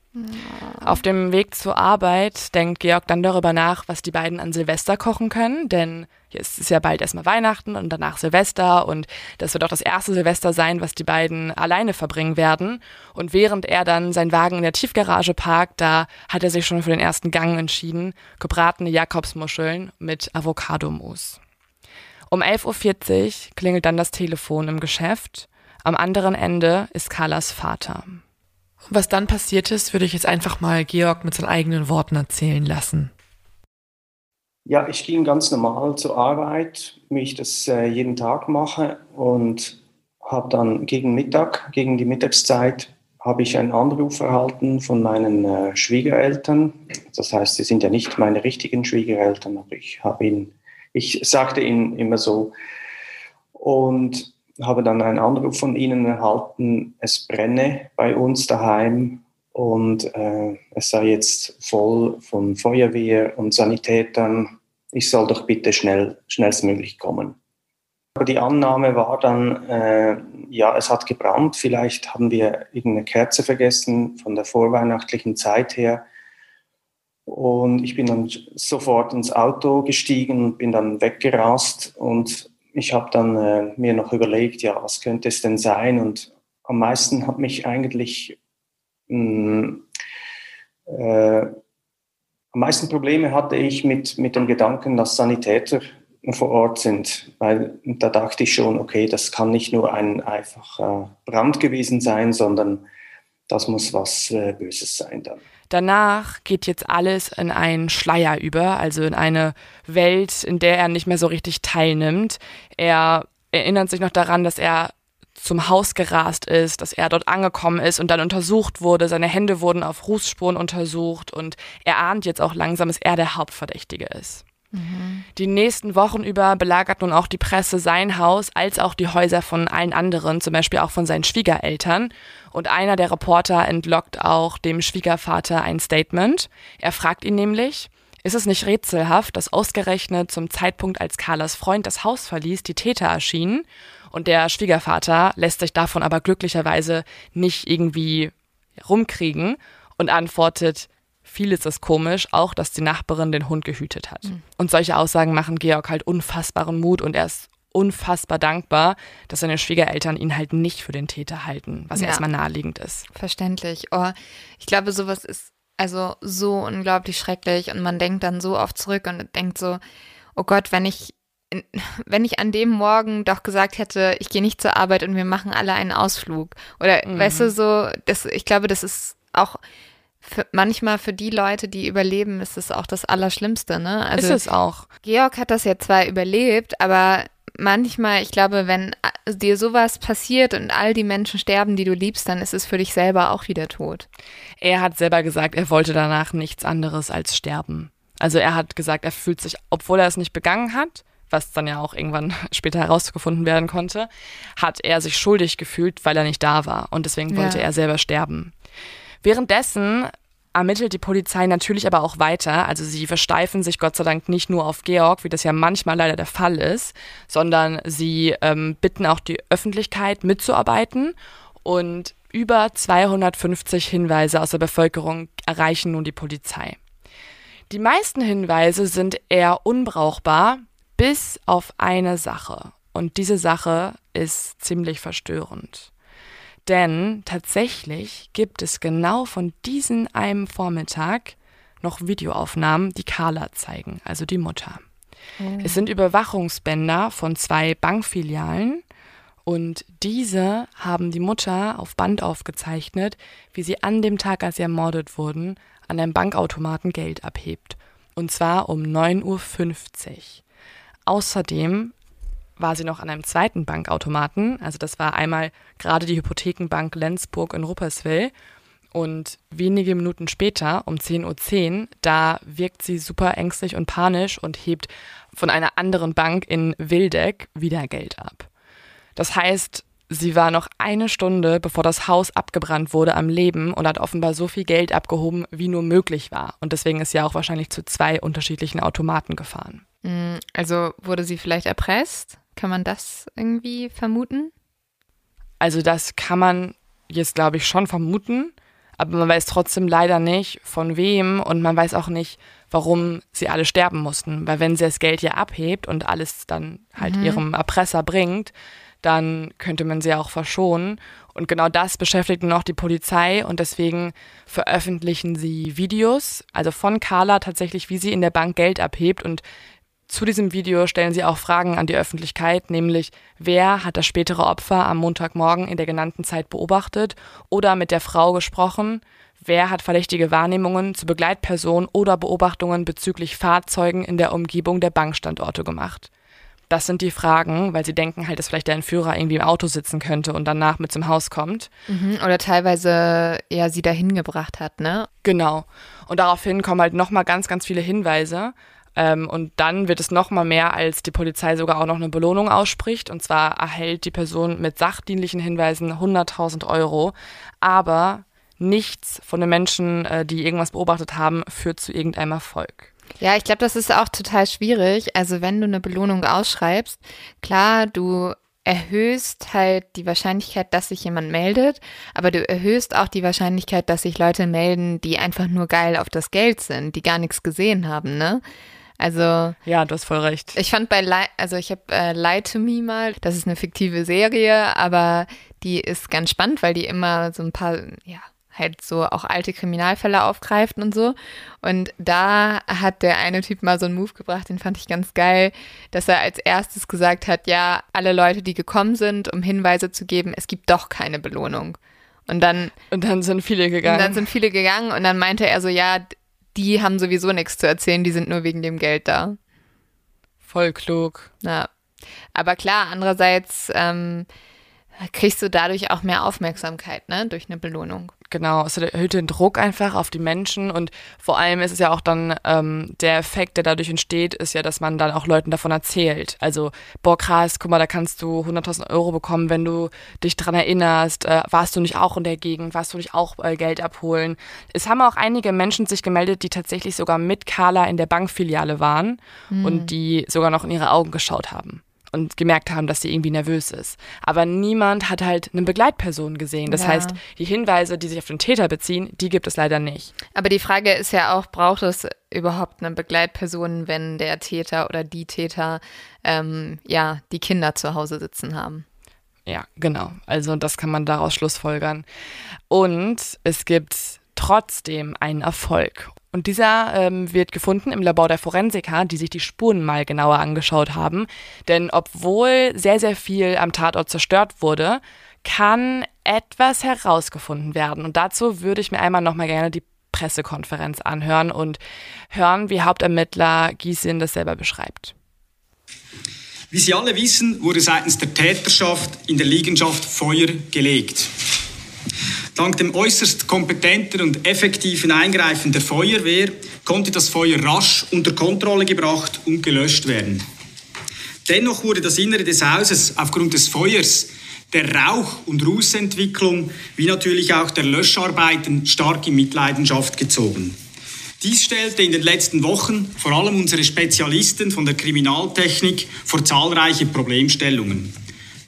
Auf dem Weg zur Arbeit denkt Georg dann darüber nach, was die beiden an Silvester kochen können, denn es ist ja bald erstmal Weihnachten und danach Silvester und das wird auch das erste Silvester sein, was die beiden alleine verbringen werden. Und während er dann seinen Wagen in der Tiefgarage parkt, da hat er sich schon für den ersten Gang entschieden, gebratene Jakobsmuscheln mit Avocadomus. Um 11.40 Uhr klingelt dann das Telefon im Geschäft. Am anderen Ende ist Carlas Vater. Was dann passiert ist, würde ich jetzt einfach mal Georg mit seinen eigenen Worten erzählen lassen. Ja, ich ging ganz normal zur Arbeit, wie ich das äh, jeden Tag mache und habe dann gegen Mittag, gegen die Mittagszeit, habe ich einen Anruf erhalten von meinen äh, Schwiegereltern. Das heißt, sie sind ja nicht meine richtigen Schwiegereltern, aber ich habe ihnen ich sagte ihnen immer so und habe dann einen Anruf von ihnen erhalten, es brenne bei uns daheim und äh, es sei jetzt voll von Feuerwehr und Sanitätern. Ich soll doch bitte schnell, schnellstmöglich kommen. Aber die Annahme war dann, äh, ja, es hat gebrannt, vielleicht haben wir irgendeine Kerze vergessen von der vorweihnachtlichen Zeit her. Und ich bin dann sofort ins Auto gestiegen und bin dann weggerast. Und ich habe dann äh, mir noch überlegt, ja, was könnte es denn sein? Und am meisten hat mich eigentlich, mh, mm, äh, am meisten Probleme hatte ich mit, mit dem Gedanken, dass Sanitäter vor Ort sind, weil da dachte ich schon, okay, das kann nicht nur ein einfacher Brand gewesen sein, sondern das muss was äh, Böses sein dann. Danach geht jetzt alles in einen Schleier über, also in eine Welt, in der er nicht mehr so richtig teilnimmt. Er erinnert sich noch daran, dass er zum Haus gerast ist, dass er dort angekommen ist und dann untersucht wurde. Seine Hände wurden auf Rußspuren untersucht und er ahnt jetzt auch langsam, dass er der Hauptverdächtige ist. Die nächsten Wochen über belagert nun auch die Presse sein Haus als auch die Häuser von allen anderen, zum Beispiel auch von seinen Schwiegereltern. Und einer der Reporter entlockt auch dem Schwiegervater ein Statement. Er fragt ihn nämlich, ist es nicht rätselhaft, dass ausgerechnet zum Zeitpunkt, als Carlas Freund das Haus verließ, die Täter erschienen? Und der Schwiegervater lässt sich davon aber glücklicherweise nicht irgendwie rumkriegen und antwortet, Vieles ist komisch, auch dass die Nachbarin den Hund gehütet hat. Mhm. Und solche Aussagen machen Georg halt unfassbaren Mut und er ist unfassbar dankbar, dass seine Schwiegereltern ihn halt nicht für den Täter halten, was ja. erstmal naheliegend ist. Verständlich. Oh, ich glaube, sowas ist also so unglaublich schrecklich und man denkt dann so oft zurück und denkt so, oh Gott, wenn ich wenn ich an dem Morgen doch gesagt hätte, ich gehe nicht zur Arbeit und wir machen alle einen Ausflug oder mhm. weißt du so, das ich glaube, das ist auch für, manchmal für die Leute, die überleben, ist es auch das Allerschlimmste, ne? Also, ist es auch. Georg hat das ja zwar überlebt, aber manchmal, ich glaube, wenn äh, dir sowas passiert und all die Menschen sterben, die du liebst, dann ist es für dich selber auch wieder tot. Er hat selber gesagt, er wollte danach nichts anderes als sterben. Also er hat gesagt, er fühlt sich, obwohl er es nicht begangen hat, was dann ja auch irgendwann später herausgefunden werden konnte, hat er sich schuldig gefühlt, weil er nicht da war. Und deswegen wollte ja. er selber sterben. Währenddessen ermittelt die Polizei natürlich aber auch weiter. Also sie versteifen sich Gott sei Dank nicht nur auf Georg, wie das ja manchmal leider der Fall ist, sondern sie ähm, bitten auch die Öffentlichkeit mitzuarbeiten und über 250 Hinweise aus der Bevölkerung erreichen nun die Polizei. Die meisten Hinweise sind eher unbrauchbar, bis auf eine Sache. Und diese Sache ist ziemlich verstörend. Denn tatsächlich gibt es genau von diesem einem Vormittag noch Videoaufnahmen, die Carla zeigen, also die Mutter. Oh. Es sind Überwachungsbänder von zwei Bankfilialen und diese haben die Mutter auf Band aufgezeichnet, wie sie an dem Tag, als sie ermordet wurden, an einem Bankautomaten Geld abhebt. Und zwar um 9.50 Uhr. Außerdem war sie noch an einem zweiten Bankautomaten. Also das war einmal gerade die Hypothekenbank Lenzburg in Rupperswil. Und wenige Minuten später, um 10.10 Uhr, .10, da wirkt sie super ängstlich und panisch und hebt von einer anderen Bank in Wildeck wieder Geld ab. Das heißt, sie war noch eine Stunde, bevor das Haus abgebrannt wurde, am Leben und hat offenbar so viel Geld abgehoben, wie nur möglich war. Und deswegen ist sie auch wahrscheinlich zu zwei unterschiedlichen Automaten gefahren. Mm, also wurde sie vielleicht erpresst? Kann man das irgendwie vermuten? Also das kann man jetzt, glaube ich, schon vermuten, aber man weiß trotzdem leider nicht, von wem und man weiß auch nicht, warum sie alle sterben mussten. Weil wenn sie das Geld ja abhebt und alles dann halt mhm. ihrem Erpresser bringt, dann könnte man sie auch verschonen. Und genau das beschäftigt noch die Polizei und deswegen veröffentlichen sie Videos, also von Carla tatsächlich, wie sie in der Bank Geld abhebt und zu diesem Video stellen sie auch Fragen an die Öffentlichkeit, nämlich wer hat das spätere Opfer am Montagmorgen in der genannten Zeit beobachtet oder mit der Frau gesprochen, wer hat verdächtige Wahrnehmungen zu Begleitpersonen oder Beobachtungen bezüglich Fahrzeugen in der Umgebung der Bankstandorte gemacht. Das sind die Fragen, weil sie denken halt, dass vielleicht der Entführer irgendwie im Auto sitzen könnte und danach mit zum Haus kommt. Mhm, oder teilweise ja sie dahin gebracht hat, ne? Genau. Und daraufhin kommen halt nochmal ganz, ganz viele Hinweise. Ähm, und dann wird es noch mal mehr, als die Polizei sogar auch noch eine Belohnung ausspricht. Und zwar erhält die Person mit sachdienlichen Hinweisen 100.000 Euro. Aber nichts von den Menschen, äh, die irgendwas beobachtet haben, führt zu irgendeinem Erfolg. Ja, ich glaube, das ist auch total schwierig. Also wenn du eine Belohnung ausschreibst, klar, du erhöhst halt die Wahrscheinlichkeit, dass sich jemand meldet, aber du erhöhst auch die Wahrscheinlichkeit, dass sich Leute melden, die einfach nur geil auf das Geld sind, die gar nichts gesehen haben, ne? Also ja, du hast voll recht. Ich fand bei Lie, also ich habe äh, Lie to Me mal, das ist eine fiktive Serie, aber die ist ganz spannend, weil die immer so ein paar, ja, halt so auch alte Kriminalfälle aufgreift und so. Und da hat der eine Typ mal so einen Move gebracht, den fand ich ganz geil, dass er als erstes gesagt hat, ja, alle Leute, die gekommen sind, um Hinweise zu geben, es gibt doch keine Belohnung. Und dann. Und dann sind viele gegangen. Und dann sind viele gegangen und dann meinte er so, ja, die haben sowieso nichts zu erzählen, die sind nur wegen dem Geld da. Voll klug. Ja. Aber klar, andererseits ähm, kriegst du dadurch auch mehr Aufmerksamkeit, ne, durch eine Belohnung. Genau, es erhöht den Druck einfach auf die Menschen und vor allem ist es ja auch dann ähm, der Effekt, der dadurch entsteht, ist ja, dass man dann auch Leuten davon erzählt. Also, boah krass, guck mal, da kannst du 100.000 Euro bekommen, wenn du dich dran erinnerst. Äh, warst du nicht auch in der Gegend? Warst du nicht auch äh, Geld abholen? Es haben auch einige Menschen sich gemeldet, die tatsächlich sogar mit Carla in der Bankfiliale waren mhm. und die sogar noch in ihre Augen geschaut haben und gemerkt haben, dass sie irgendwie nervös ist. Aber niemand hat halt eine Begleitperson gesehen. Das ja. heißt, die Hinweise, die sich auf den Täter beziehen, die gibt es leider nicht. Aber die Frage ist ja auch, braucht es überhaupt eine Begleitperson, wenn der Täter oder die Täter ähm, ja die Kinder zu Hause sitzen haben? Ja, genau. Also das kann man daraus schlussfolgern. Und es gibt trotzdem einen Erfolg. Und dieser ähm, wird gefunden im Labor der Forensiker, die sich die Spuren mal genauer angeschaut haben. Denn obwohl sehr, sehr viel am Tatort zerstört wurde, kann etwas herausgefunden werden. Und dazu würde ich mir einmal nochmal gerne die Pressekonferenz anhören und hören, wie Hauptermittler Giesin das selber beschreibt. Wie Sie alle wissen, wurde seitens der Täterschaft in der Liegenschaft Feuer gelegt. Dank dem äußerst kompetenten und effektiven Eingreifen der Feuerwehr konnte das Feuer rasch unter Kontrolle gebracht und gelöscht werden. Dennoch wurde das Innere des Hauses aufgrund des Feuers, der Rauch- und Rußentwicklung wie natürlich auch der Löscharbeiten stark in Mitleidenschaft gezogen. Dies stellte in den letzten Wochen vor allem unsere Spezialisten von der Kriminaltechnik vor zahlreiche Problemstellungen.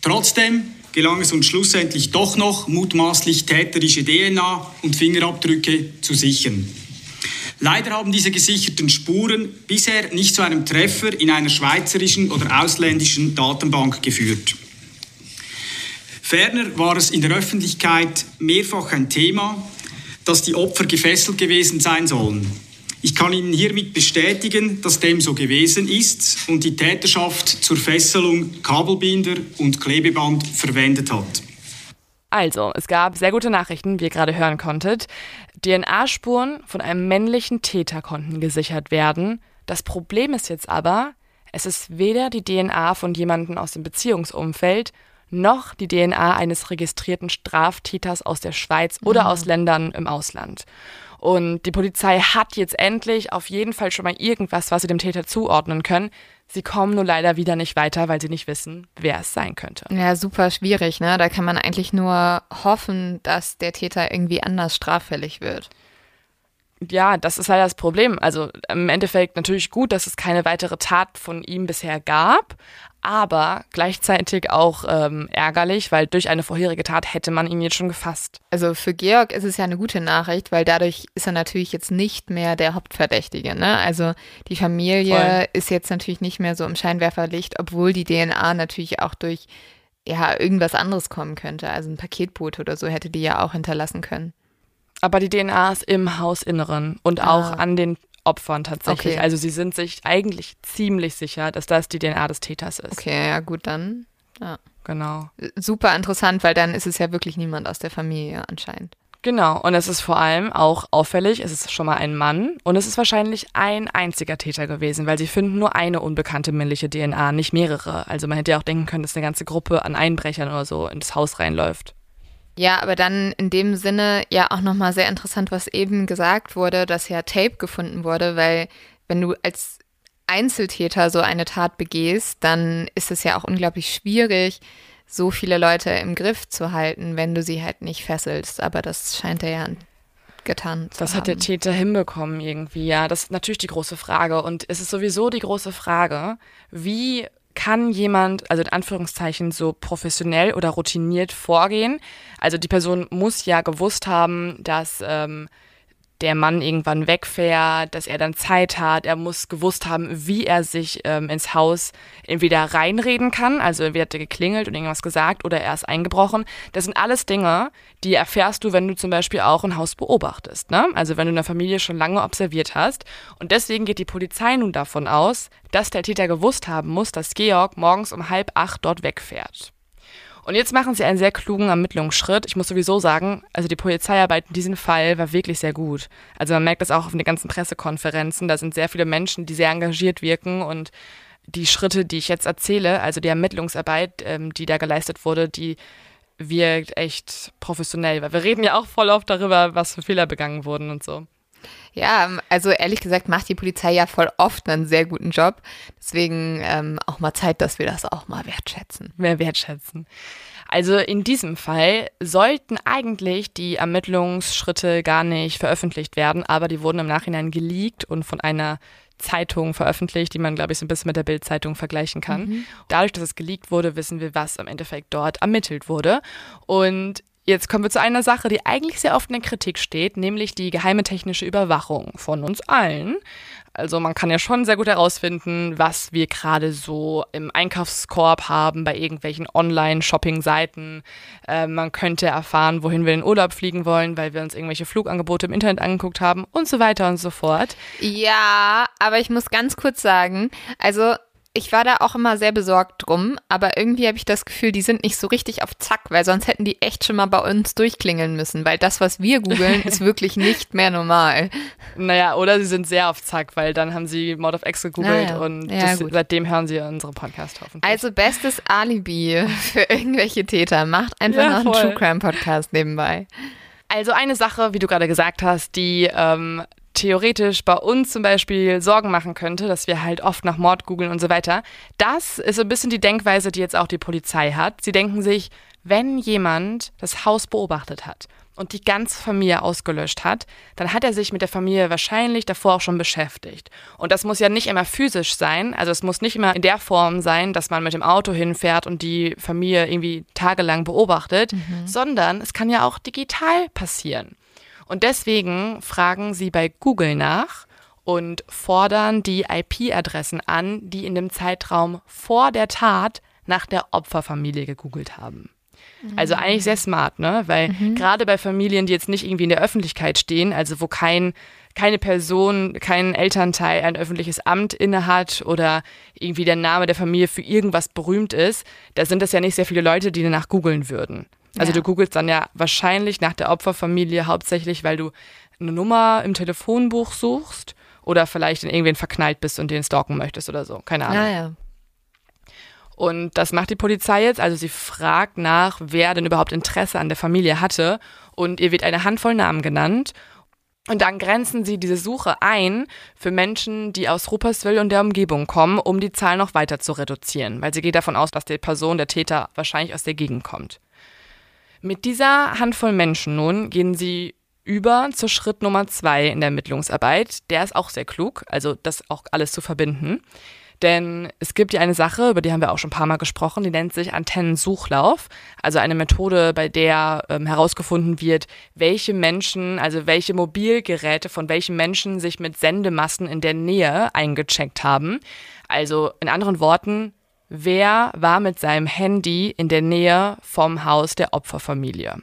Trotzdem gelang es uns schlussendlich doch noch, mutmaßlich täterische DNA und Fingerabdrücke zu sichern. Leider haben diese gesicherten Spuren bisher nicht zu einem Treffer in einer schweizerischen oder ausländischen Datenbank geführt. Ferner war es in der Öffentlichkeit mehrfach ein Thema, dass die Opfer gefesselt gewesen sein sollen. Ich kann Ihnen hiermit bestätigen, dass dem so gewesen ist und die Täterschaft zur Fesselung Kabelbinder und Klebeband verwendet hat. Also, es gab sehr gute Nachrichten, wie ihr gerade hören konntet. DNA-Spuren von einem männlichen Täter konnten gesichert werden. Das Problem ist jetzt aber, es ist weder die DNA von jemandem aus dem Beziehungsumfeld noch die DNA eines registrierten Straftäters aus der Schweiz oder mhm. aus Ländern im Ausland. Und die Polizei hat jetzt endlich auf jeden Fall schon mal irgendwas, was sie dem Täter zuordnen können. Sie kommen nur leider wieder nicht weiter, weil sie nicht wissen, wer es sein könnte. Ja, super schwierig, ne? Da kann man eigentlich nur hoffen, dass der Täter irgendwie anders straffällig wird. Ja, das ist halt das Problem. Also im Endeffekt natürlich gut, dass es keine weitere Tat von ihm bisher gab, aber gleichzeitig auch ähm, ärgerlich, weil durch eine vorherige Tat hätte man ihn jetzt schon gefasst. Also für Georg ist es ja eine gute Nachricht, weil dadurch ist er natürlich jetzt nicht mehr der Hauptverdächtige. Ne? Also die Familie Voll. ist jetzt natürlich nicht mehr so im Scheinwerferlicht, obwohl die DNA natürlich auch durch ja irgendwas anderes kommen könnte. Also ein Paketboot oder so hätte die ja auch hinterlassen können. Aber die DNA ist im Hausinneren und ah. auch an den Opfern tatsächlich. Okay. Also sie sind sich eigentlich ziemlich sicher, dass das die DNA des Täters ist. Okay, ja gut, dann. Ja. Genau. Super interessant, weil dann ist es ja wirklich niemand aus der Familie anscheinend. Genau, und es ist vor allem auch auffällig, es ist schon mal ein Mann und es ist wahrscheinlich ein einziger Täter gewesen, weil sie finden nur eine unbekannte männliche DNA, nicht mehrere. Also man hätte ja auch denken können, dass eine ganze Gruppe an Einbrechern oder so ins Haus reinläuft. Ja, aber dann in dem Sinne ja auch nochmal sehr interessant, was eben gesagt wurde, dass ja Tape gefunden wurde, weil wenn du als Einzeltäter so eine Tat begehst, dann ist es ja auch unglaublich schwierig, so viele Leute im Griff zu halten, wenn du sie halt nicht fesselst. Aber das scheint er ja getan zu Das haben. hat der Täter hinbekommen irgendwie, ja. Das ist natürlich die große Frage. Und es ist sowieso die große Frage, wie kann jemand, also in Anführungszeichen, so professionell oder routiniert vorgehen? Also die Person muss ja gewusst haben, dass ähm, der Mann irgendwann wegfährt, dass er dann Zeit hat. Er muss gewusst haben, wie er sich ähm, ins Haus entweder reinreden kann, also entweder hat er geklingelt und irgendwas gesagt oder er ist eingebrochen. Das sind alles Dinge, die erfährst du, wenn du zum Beispiel auch ein Haus beobachtest. Ne? Also wenn du eine Familie schon lange observiert hast. Und deswegen geht die Polizei nun davon aus, dass der Täter gewusst haben muss, dass Georg morgens um halb acht dort wegfährt. Und jetzt machen sie einen sehr klugen Ermittlungsschritt. Ich muss sowieso sagen, also die Polizeiarbeit in diesem Fall war wirklich sehr gut. Also man merkt das auch auf den ganzen Pressekonferenzen. Da sind sehr viele Menschen, die sehr engagiert wirken und die Schritte, die ich jetzt erzähle, also die Ermittlungsarbeit, ähm, die da geleistet wurde, die wirkt echt professionell, weil wir reden ja auch voll oft darüber, was für Fehler begangen wurden und so. Ja, also ehrlich gesagt macht die Polizei ja voll oft einen sehr guten Job. Deswegen ähm, auch mal Zeit, dass wir das auch mal wertschätzen. Mehr wertschätzen. Also in diesem Fall sollten eigentlich die Ermittlungsschritte gar nicht veröffentlicht werden, aber die wurden im Nachhinein geleakt und von einer Zeitung veröffentlicht, die man, glaube ich, so ein bisschen mit der Bild-Zeitung vergleichen kann. Mhm. Dadurch, dass es geleakt wurde, wissen wir, was im Endeffekt dort ermittelt wurde. Und Jetzt kommen wir zu einer Sache, die eigentlich sehr oft in der Kritik steht, nämlich die geheime technische Überwachung von uns allen. Also man kann ja schon sehr gut herausfinden, was wir gerade so im Einkaufskorb haben bei irgendwelchen Online-Shopping-Seiten. Äh, man könnte erfahren, wohin wir in Urlaub fliegen wollen, weil wir uns irgendwelche Flugangebote im Internet angeguckt haben und so weiter und so fort. Ja, aber ich muss ganz kurz sagen, also ich war da auch immer sehr besorgt drum, aber irgendwie habe ich das Gefühl, die sind nicht so richtig auf Zack, weil sonst hätten die echt schon mal bei uns durchklingeln müssen, weil das, was wir googeln, ist wirklich nicht mehr normal. Naja, oder sie sind sehr auf Zack, weil dann haben sie Mod of X gegoogelt naja. und ja, das, seitdem hören sie unsere Podcast hoffentlich. Also bestes Alibi für irgendwelche Täter. Macht einfach ja, noch einen True Crime Podcast nebenbei. Also eine Sache, wie du gerade gesagt hast, die ähm, theoretisch bei uns zum Beispiel Sorgen machen könnte, dass wir halt oft nach Mord googeln und so weiter. Das ist so ein bisschen die Denkweise, die jetzt auch die Polizei hat. Sie denken sich, wenn jemand das Haus beobachtet hat und die ganze Familie ausgelöscht hat, dann hat er sich mit der Familie wahrscheinlich davor auch schon beschäftigt. Und das muss ja nicht immer physisch sein, also es muss nicht immer in der Form sein, dass man mit dem Auto hinfährt und die Familie irgendwie tagelang beobachtet, mhm. sondern es kann ja auch digital passieren. Und deswegen fragen sie bei Google nach und fordern die IP-Adressen an, die in dem Zeitraum vor der Tat nach der Opferfamilie gegoogelt haben. Also eigentlich sehr smart, ne? Weil mhm. gerade bei Familien, die jetzt nicht irgendwie in der Öffentlichkeit stehen, also wo kein, keine Person, kein Elternteil ein öffentliches Amt innehat oder irgendwie der Name der Familie für irgendwas berühmt ist, da sind das ja nicht sehr viele Leute, die danach googeln würden. Also ja. du googelst dann ja wahrscheinlich nach der Opferfamilie hauptsächlich, weil du eine Nummer im Telefonbuch suchst oder vielleicht in irgendwen verknallt bist und den stalken möchtest oder so. Keine Ahnung. Ja, ja. Und das macht die Polizei jetzt. Also sie fragt nach, wer denn überhaupt Interesse an der Familie hatte. Und ihr wird eine Handvoll Namen genannt. Und dann grenzen sie diese Suche ein für Menschen, die aus Rupperswil und der Umgebung kommen, um die Zahl noch weiter zu reduzieren. Weil sie geht davon aus, dass die Person, der Täter, wahrscheinlich aus der Gegend kommt. Mit dieser Handvoll Menschen nun gehen sie über zu Schritt Nummer zwei in der Ermittlungsarbeit. Der ist auch sehr klug, also das auch alles zu verbinden. Denn es gibt ja eine Sache, über die haben wir auch schon ein paar Mal gesprochen, die nennt sich Antennensuchlauf. Also eine Methode, bei der ähm, herausgefunden wird, welche Menschen, also welche Mobilgeräte von welchen Menschen sich mit Sendemassen in der Nähe eingecheckt haben. Also in anderen Worten, wer war mit seinem Handy in der Nähe vom Haus der Opferfamilie.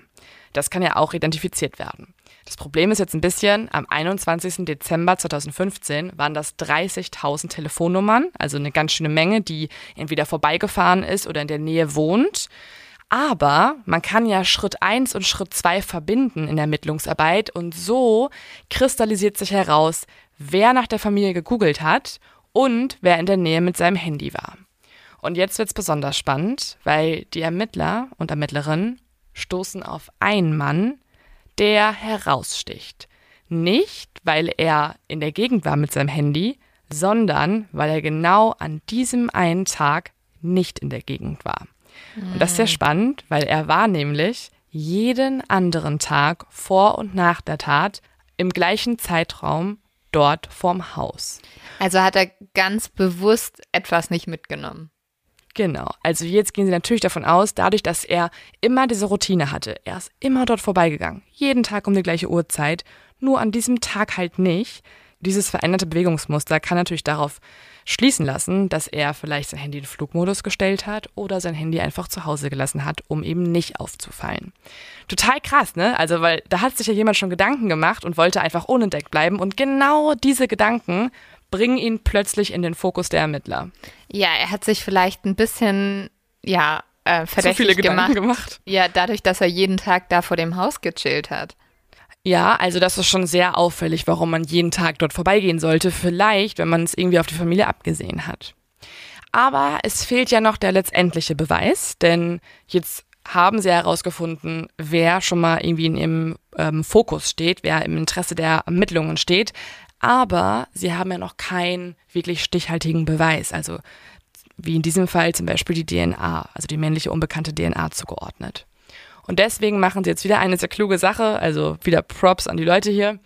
Das kann ja auch identifiziert werden. Das Problem ist jetzt ein bisschen, am 21. Dezember 2015 waren das 30.000 Telefonnummern, also eine ganz schöne Menge, die entweder vorbeigefahren ist oder in der Nähe wohnt. Aber man kann ja Schritt 1 und Schritt 2 verbinden in der Ermittlungsarbeit und so kristallisiert sich heraus, wer nach der Familie gegoogelt hat und wer in der Nähe mit seinem Handy war. Und jetzt wird es besonders spannend, weil die Ermittler und Ermittlerinnen stoßen auf einen Mann, der heraussticht. Nicht, weil er in der Gegend war mit seinem Handy, sondern weil er genau an diesem einen Tag nicht in der Gegend war. Und das ist sehr hm. spannend, weil er war nämlich jeden anderen Tag vor und nach der Tat im gleichen Zeitraum dort vorm Haus. Also hat er ganz bewusst etwas nicht mitgenommen. Genau. Also jetzt gehen sie natürlich davon aus, dadurch, dass er immer diese Routine hatte. Er ist immer dort vorbeigegangen. Jeden Tag um die gleiche Uhrzeit. Nur an diesem Tag halt nicht. Dieses veränderte Bewegungsmuster kann natürlich darauf schließen lassen, dass er vielleicht sein Handy in Flugmodus gestellt hat oder sein Handy einfach zu Hause gelassen hat, um eben nicht aufzufallen. Total krass, ne? Also, weil da hat sich ja jemand schon Gedanken gemacht und wollte einfach unentdeckt bleiben und genau diese Gedanken bringen ihn plötzlich in den Fokus der Ermittler. Ja, er hat sich vielleicht ein bisschen, ja, äh, verdächtig Zu viele gemacht. Gedanken gemacht. Ja, dadurch, dass er jeden Tag da vor dem Haus gechillt hat. Ja, also das ist schon sehr auffällig, warum man jeden Tag dort vorbeigehen sollte. Vielleicht, wenn man es irgendwie auf die Familie abgesehen hat. Aber es fehlt ja noch der letztendliche Beweis, denn jetzt haben sie herausgefunden, wer schon mal irgendwie in ihrem ähm, Fokus steht, wer im Interesse der Ermittlungen steht. Aber sie haben ja noch keinen wirklich stichhaltigen Beweis. Also wie in diesem Fall zum Beispiel die DNA, also die männliche unbekannte DNA zugeordnet. Und deswegen machen sie jetzt wieder eine sehr kluge Sache, also wieder Props an die Leute hier.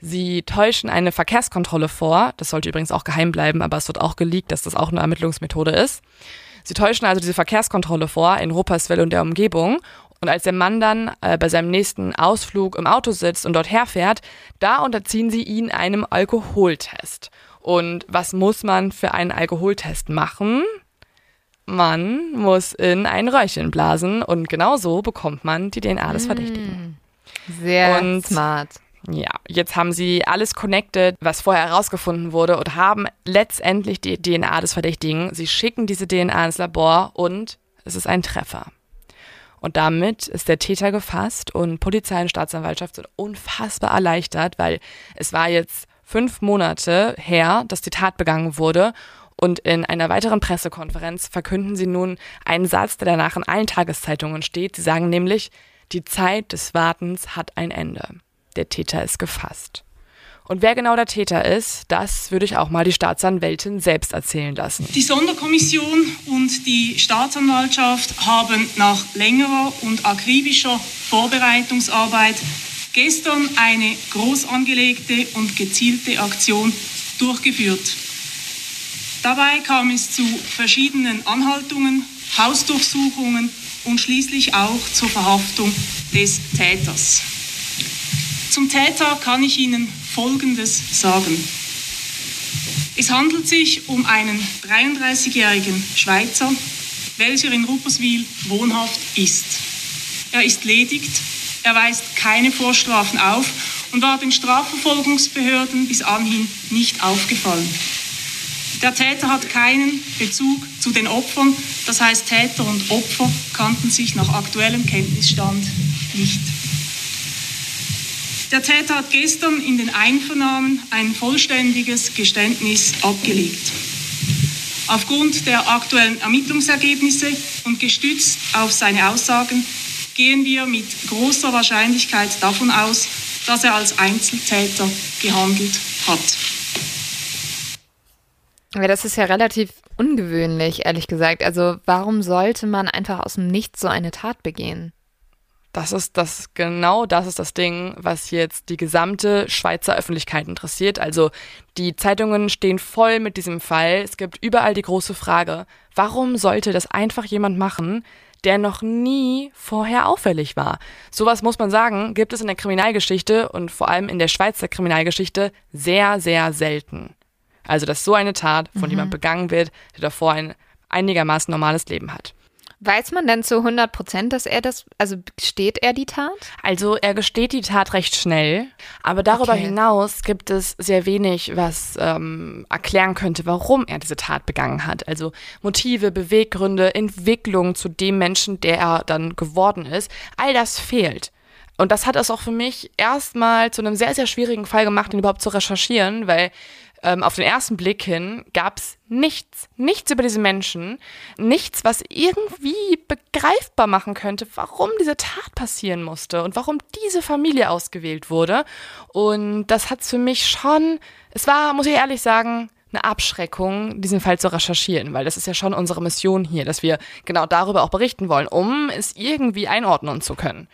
Sie täuschen eine Verkehrskontrolle vor. Das sollte übrigens auch geheim bleiben, aber es wird auch geleakt, dass das auch eine Ermittlungsmethode ist. Sie täuschen also diese Verkehrskontrolle vor in Rupperswil und der Umgebung. Und als der Mann dann äh, bei seinem nächsten Ausflug im Auto sitzt und dort herfährt, da unterziehen sie ihn einem Alkoholtest. Und was muss man für einen Alkoholtest machen? Man muss in ein Röhrchen blasen und genau so bekommt man die DNA des Verdächtigen. Sehr und smart. Ja, jetzt haben sie alles connected, was vorher herausgefunden wurde und haben letztendlich die DNA des Verdächtigen. Sie schicken diese DNA ins Labor und es ist ein Treffer. Und damit ist der Täter gefasst und Polizei und Staatsanwaltschaft sind unfassbar erleichtert, weil es war jetzt fünf Monate her, dass die Tat begangen wurde. Und in einer weiteren Pressekonferenz verkünden sie nun einen Satz, der danach in allen Tageszeitungen steht. Sie sagen nämlich, die Zeit des Wartens hat ein Ende. Der Täter ist gefasst. Und wer genau der Täter ist, das würde ich auch mal die Staatsanwältin selbst erzählen lassen. Die Sonderkommission und die Staatsanwaltschaft haben nach längerer und akribischer Vorbereitungsarbeit gestern eine groß angelegte und gezielte Aktion durchgeführt. Dabei kam es zu verschiedenen Anhaltungen, Hausdurchsuchungen und schließlich auch zur Verhaftung des Täters. Zum Täter kann ich Ihnen Folgendes sagen. Es handelt sich um einen 33-jährigen Schweizer, welcher in Rupperswil wohnhaft ist. Er ist ledigt er weist keine Vorstrafen auf und war den Strafverfolgungsbehörden bis anhin nicht aufgefallen. Der Täter hat keinen Bezug zu den Opfern, das heißt Täter und Opfer kannten sich nach aktuellem Kenntnisstand nicht. Der Täter hat gestern in den Einvernahmen ein vollständiges Geständnis abgelegt. Aufgrund der aktuellen Ermittlungsergebnisse und gestützt auf seine Aussagen gehen wir mit großer Wahrscheinlichkeit davon aus, dass er als Einzeltäter gehandelt hat. Aber das ist ja relativ ungewöhnlich, ehrlich gesagt. Also warum sollte man einfach aus dem Nichts so eine Tat begehen? Das ist das, genau das ist das Ding, was jetzt die gesamte Schweizer Öffentlichkeit interessiert. Also die Zeitungen stehen voll mit diesem Fall. Es gibt überall die große Frage, warum sollte das einfach jemand machen, der noch nie vorher auffällig war. Sowas muss man sagen, gibt es in der Kriminalgeschichte und vor allem in der Schweizer Kriminalgeschichte sehr, sehr selten. Also, dass so eine Tat von mhm. jemand begangen wird, der davor ein einigermaßen normales Leben hat. Weiß man denn zu 100 Prozent, dass er das, also gesteht er die Tat? Also er gesteht die Tat recht schnell, aber darüber okay. hinaus gibt es sehr wenig, was ähm, erklären könnte, warum er diese Tat begangen hat. Also Motive, Beweggründe, Entwicklung zu dem Menschen, der er dann geworden ist, all das fehlt. Und das hat es auch für mich erstmal zu einem sehr, sehr schwierigen Fall gemacht, ihn überhaupt zu recherchieren, weil ähm, auf den ersten Blick hin gab es nichts, nichts über diese Menschen, nichts, was irgendwie begreifbar machen könnte, warum diese Tat passieren musste und warum diese Familie ausgewählt wurde. Und das hat für mich schon, es war, muss ich ehrlich sagen, eine Abschreckung, diesen Fall zu recherchieren, weil das ist ja schon unsere Mission hier, dass wir genau darüber auch berichten wollen, um es irgendwie einordnen zu können.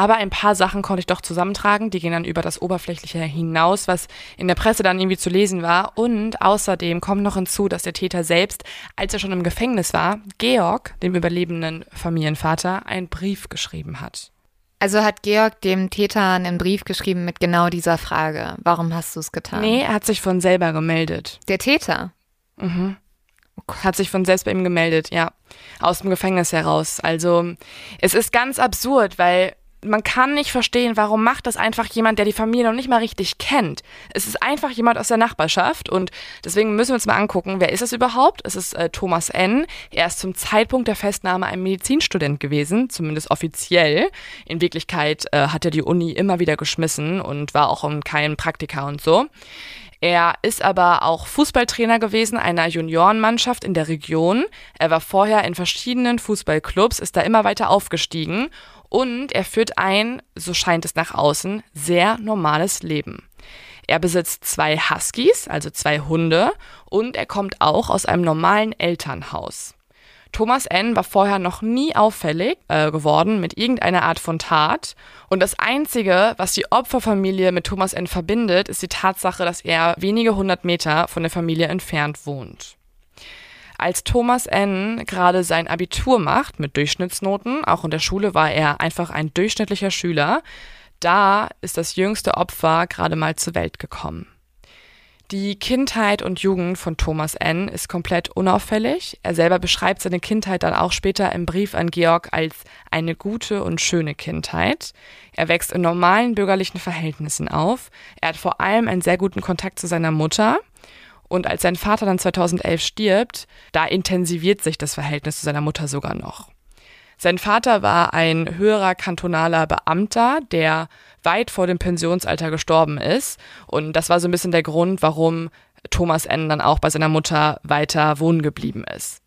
Aber ein paar Sachen konnte ich doch zusammentragen. Die gehen dann über das Oberflächliche hinaus, was in der Presse dann irgendwie zu lesen war. Und außerdem kommt noch hinzu, dass der Täter selbst, als er schon im Gefängnis war, Georg, dem überlebenden Familienvater, einen Brief geschrieben hat. Also hat Georg dem Täter einen Brief geschrieben mit genau dieser Frage. Warum hast du es getan? Nee, er hat sich von selber gemeldet. Der Täter? Mhm. Hat sich von selbst bei ihm gemeldet, ja. Aus dem Gefängnis heraus. Also, es ist ganz absurd, weil man kann nicht verstehen, warum macht das einfach jemand, der die Familie noch nicht mal richtig kennt. Es ist einfach jemand aus der Nachbarschaft und deswegen müssen wir uns mal angucken, wer ist es überhaupt? Es ist äh, Thomas N. Er ist zum Zeitpunkt der Festnahme ein Medizinstudent gewesen, zumindest offiziell. In Wirklichkeit äh, hat er die Uni immer wieder geschmissen und war auch um keinen Praktika und so. Er ist aber auch Fußballtrainer gewesen einer Juniorenmannschaft in der Region. Er war vorher in verschiedenen Fußballclubs, ist da immer weiter aufgestiegen und er führt ein, so scheint es nach außen, sehr normales Leben. Er besitzt zwei Huskies, also zwei Hunde, und er kommt auch aus einem normalen Elternhaus. Thomas N. war vorher noch nie auffällig äh, geworden mit irgendeiner Art von Tat. Und das Einzige, was die Opferfamilie mit Thomas N. verbindet, ist die Tatsache, dass er wenige hundert Meter von der Familie entfernt wohnt. Als Thomas N. gerade sein Abitur macht mit Durchschnittsnoten, auch in der Schule war er einfach ein durchschnittlicher Schüler, da ist das jüngste Opfer gerade mal zur Welt gekommen. Die Kindheit und Jugend von Thomas N. ist komplett unauffällig. Er selber beschreibt seine Kindheit dann auch später im Brief an Georg als eine gute und schöne Kindheit. Er wächst in normalen bürgerlichen Verhältnissen auf. Er hat vor allem einen sehr guten Kontakt zu seiner Mutter. Und als sein Vater dann 2011 stirbt, da intensiviert sich das Verhältnis zu seiner Mutter sogar noch. Sein Vater war ein höherer kantonaler Beamter, der weit vor dem Pensionsalter gestorben ist. Und das war so ein bisschen der Grund, warum Thomas N. dann auch bei seiner Mutter weiter wohnen geblieben ist.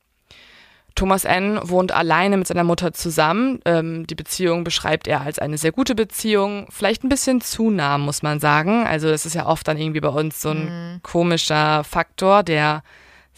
Thomas N. wohnt alleine mit seiner Mutter zusammen. Ähm, die Beziehung beschreibt er als eine sehr gute Beziehung, vielleicht ein bisschen zu nah, muss man sagen. Also das ist ja oft dann irgendwie bei uns so ein mhm. komischer Faktor, der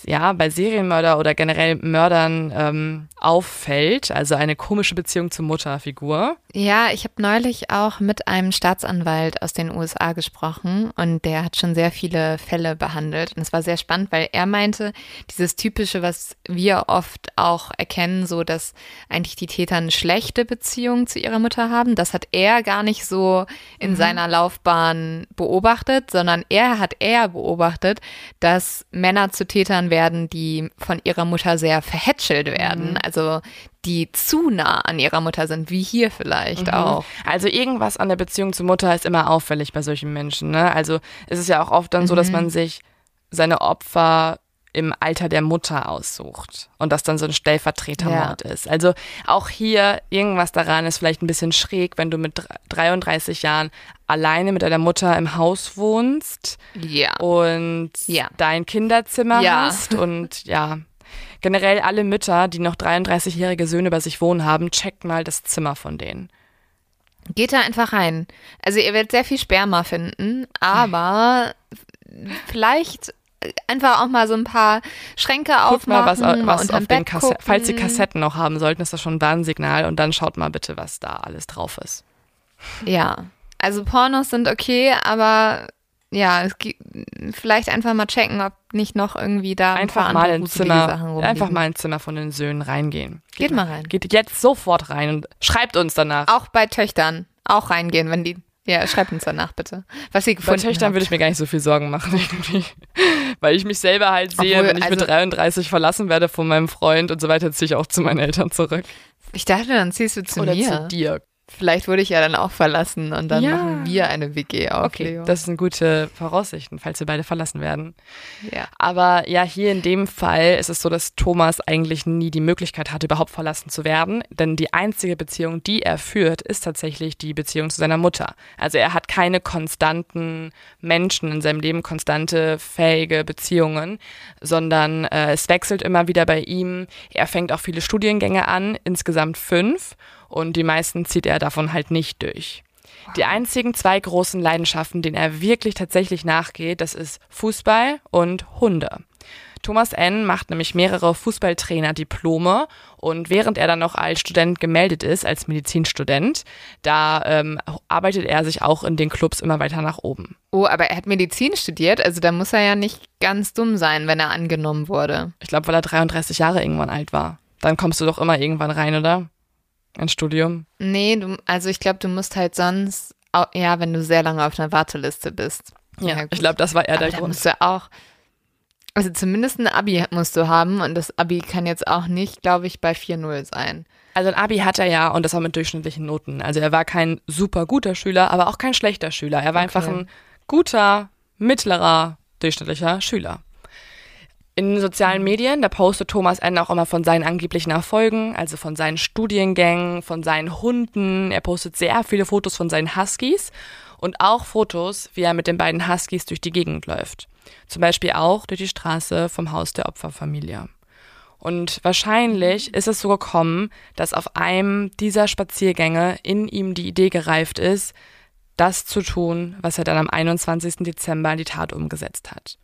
ja, bei Serienmörder oder generell Mördern ähm, auffällt, also eine komische Beziehung zur Mutterfigur. Ja, ich habe neulich auch mit einem Staatsanwalt aus den USA gesprochen und der hat schon sehr viele Fälle behandelt und es war sehr spannend, weil er meinte, dieses typische, was wir oft auch erkennen, so dass eigentlich die Täter eine schlechte Beziehung zu ihrer Mutter haben, das hat er gar nicht so in mhm. seiner Laufbahn beobachtet, sondern er hat eher beobachtet, dass Männer zu Tätern Eltern werden, die von ihrer Mutter sehr verhätschelt werden. Mhm. Also die zu nah an ihrer Mutter sind, wie hier vielleicht mhm. auch. Also irgendwas an der Beziehung zur Mutter ist immer auffällig bei solchen Menschen. Ne? Also es ist ja auch oft dann so, dass mhm. man sich seine Opfer im Alter der Mutter aussucht und das dann so ein Stellvertretermord ja. ist. Also auch hier irgendwas daran ist vielleicht ein bisschen schräg, wenn du mit 33 Jahren alleine mit deiner Mutter im Haus wohnst ja. und ja. dein Kinderzimmer ja. hast und ja, generell alle Mütter, die noch 33-jährige Söhne bei sich wohnen haben, checkt mal das Zimmer von denen. Geht da einfach rein. Also ihr werdet sehr viel Sperma finden, aber vielleicht einfach auch mal so ein paar Schränke Guckt aufmachen mal, was, was auf den Kassetten, falls Sie Kassetten noch haben sollten, ist das schon ein Warnsignal und dann schaut mal bitte, was da alles drauf ist. Ja, also Pornos sind okay, aber ja, es gibt, vielleicht einfach mal checken, ob nicht noch irgendwie da einfach ein mal ins Zimmer, einfach mal ins Zimmer von den Söhnen reingehen. Geht, geht mal rein. Geht jetzt sofort rein und schreibt uns danach. Auch bei Töchtern auch reingehen, wenn die ja, schreibt uns danach bitte, was ihr gefunden Bei Töchtern habt. würde ich mir gar nicht so viel Sorgen machen, Weil ich mich selber halt sehe, Obwohl, wenn ich also, mit 33 verlassen werde von meinem Freund und so weiter, ziehe ich auch zu meinen Eltern zurück. Ich dachte, dann ziehst du zu Oder mir. zu dir. Vielleicht wurde ich ja dann auch verlassen und dann ja. machen wir eine WG auf. Okay, Leo. das sind gute Voraussichten, falls wir beide verlassen werden. Ja. Aber ja, hier in dem Fall ist es so, dass Thomas eigentlich nie die Möglichkeit hatte, überhaupt verlassen zu werden. Denn die einzige Beziehung, die er führt, ist tatsächlich die Beziehung zu seiner Mutter. Also er hat keine konstanten Menschen in seinem Leben, konstante, fähige Beziehungen, sondern äh, es wechselt immer wieder bei ihm. Er fängt auch viele Studiengänge an, insgesamt fünf und die meisten zieht er davon halt nicht durch. Die einzigen zwei großen Leidenschaften, denen er wirklich tatsächlich nachgeht, das ist Fußball und Hunde. Thomas N. macht nämlich mehrere Fußballtrainer-Diplome und während er dann noch als Student gemeldet ist, als Medizinstudent, da ähm, arbeitet er sich auch in den Clubs immer weiter nach oben. Oh, aber er hat Medizin studiert, also da muss er ja nicht ganz dumm sein, wenn er angenommen wurde. Ich glaube, weil er 33 Jahre irgendwann alt war. Dann kommst du doch immer irgendwann rein, oder? Ein Studium? Nee, du, also ich glaube, du musst halt sonst, ja, wenn du sehr lange auf einer Warteliste bist. Ja, ja ich glaube, das war eher Aber der Grund. Musst du auch, also zumindest ein Abi musst du haben und das Abi kann jetzt auch nicht, glaube ich, bei 4-0 sein. Also ein Abi hat er ja und das war mit durchschnittlichen Noten. Also er war kein super guter Schüler, aber auch kein schlechter Schüler. Er war okay. einfach ein guter, mittlerer, durchschnittlicher Schüler. In sozialen Medien, da postet Thomas N. auch immer von seinen angeblichen Erfolgen, also von seinen Studiengängen, von seinen Hunden. Er postet sehr viele Fotos von seinen Huskies. Und auch Fotos, wie er mit den beiden Huskies durch die Gegend läuft. Zum Beispiel auch durch die Straße vom Haus der Opferfamilie. Und wahrscheinlich ist es so gekommen, dass auf einem dieser Spaziergänge in ihm die Idee gereift ist, das zu tun, was er dann am 21. Dezember in die Tat umgesetzt hat.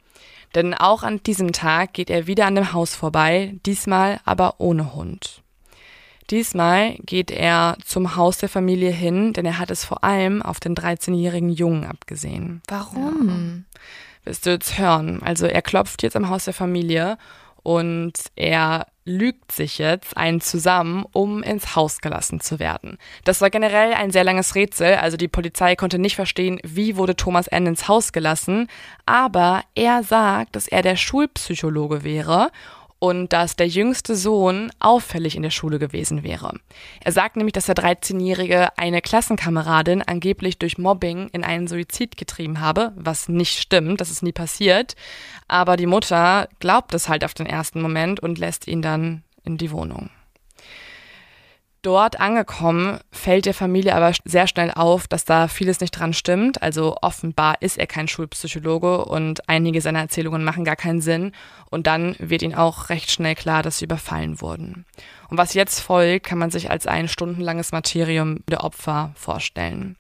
Denn auch an diesem Tag geht er wieder an dem Haus vorbei, diesmal aber ohne Hund. Diesmal geht er zum Haus der Familie hin, denn er hat es vor allem auf den 13-jährigen Jungen abgesehen. Warum? Ja. Wirst du jetzt hören. Also er klopft jetzt am Haus der Familie und er lügt sich jetzt einen zusammen, um ins Haus gelassen zu werden. Das war generell ein sehr langes Rätsel, also die Polizei konnte nicht verstehen, wie wurde Thomas N. ins Haus gelassen, aber er sagt, dass er der Schulpsychologe wäre und dass der jüngste Sohn auffällig in der Schule gewesen wäre. Er sagt nämlich, dass der 13-Jährige eine Klassenkameradin angeblich durch Mobbing in einen Suizid getrieben habe, was nicht stimmt, das ist nie passiert. Aber die Mutter glaubt es halt auf den ersten Moment und lässt ihn dann in die Wohnung. Dort angekommen fällt der Familie aber sehr schnell auf, dass da vieles nicht dran stimmt. Also offenbar ist er kein Schulpsychologe und einige seiner Erzählungen machen gar keinen Sinn. Und dann wird ihnen auch recht schnell klar, dass sie überfallen wurden. Und was jetzt folgt, kann man sich als ein stundenlanges Martyrium der Opfer vorstellen.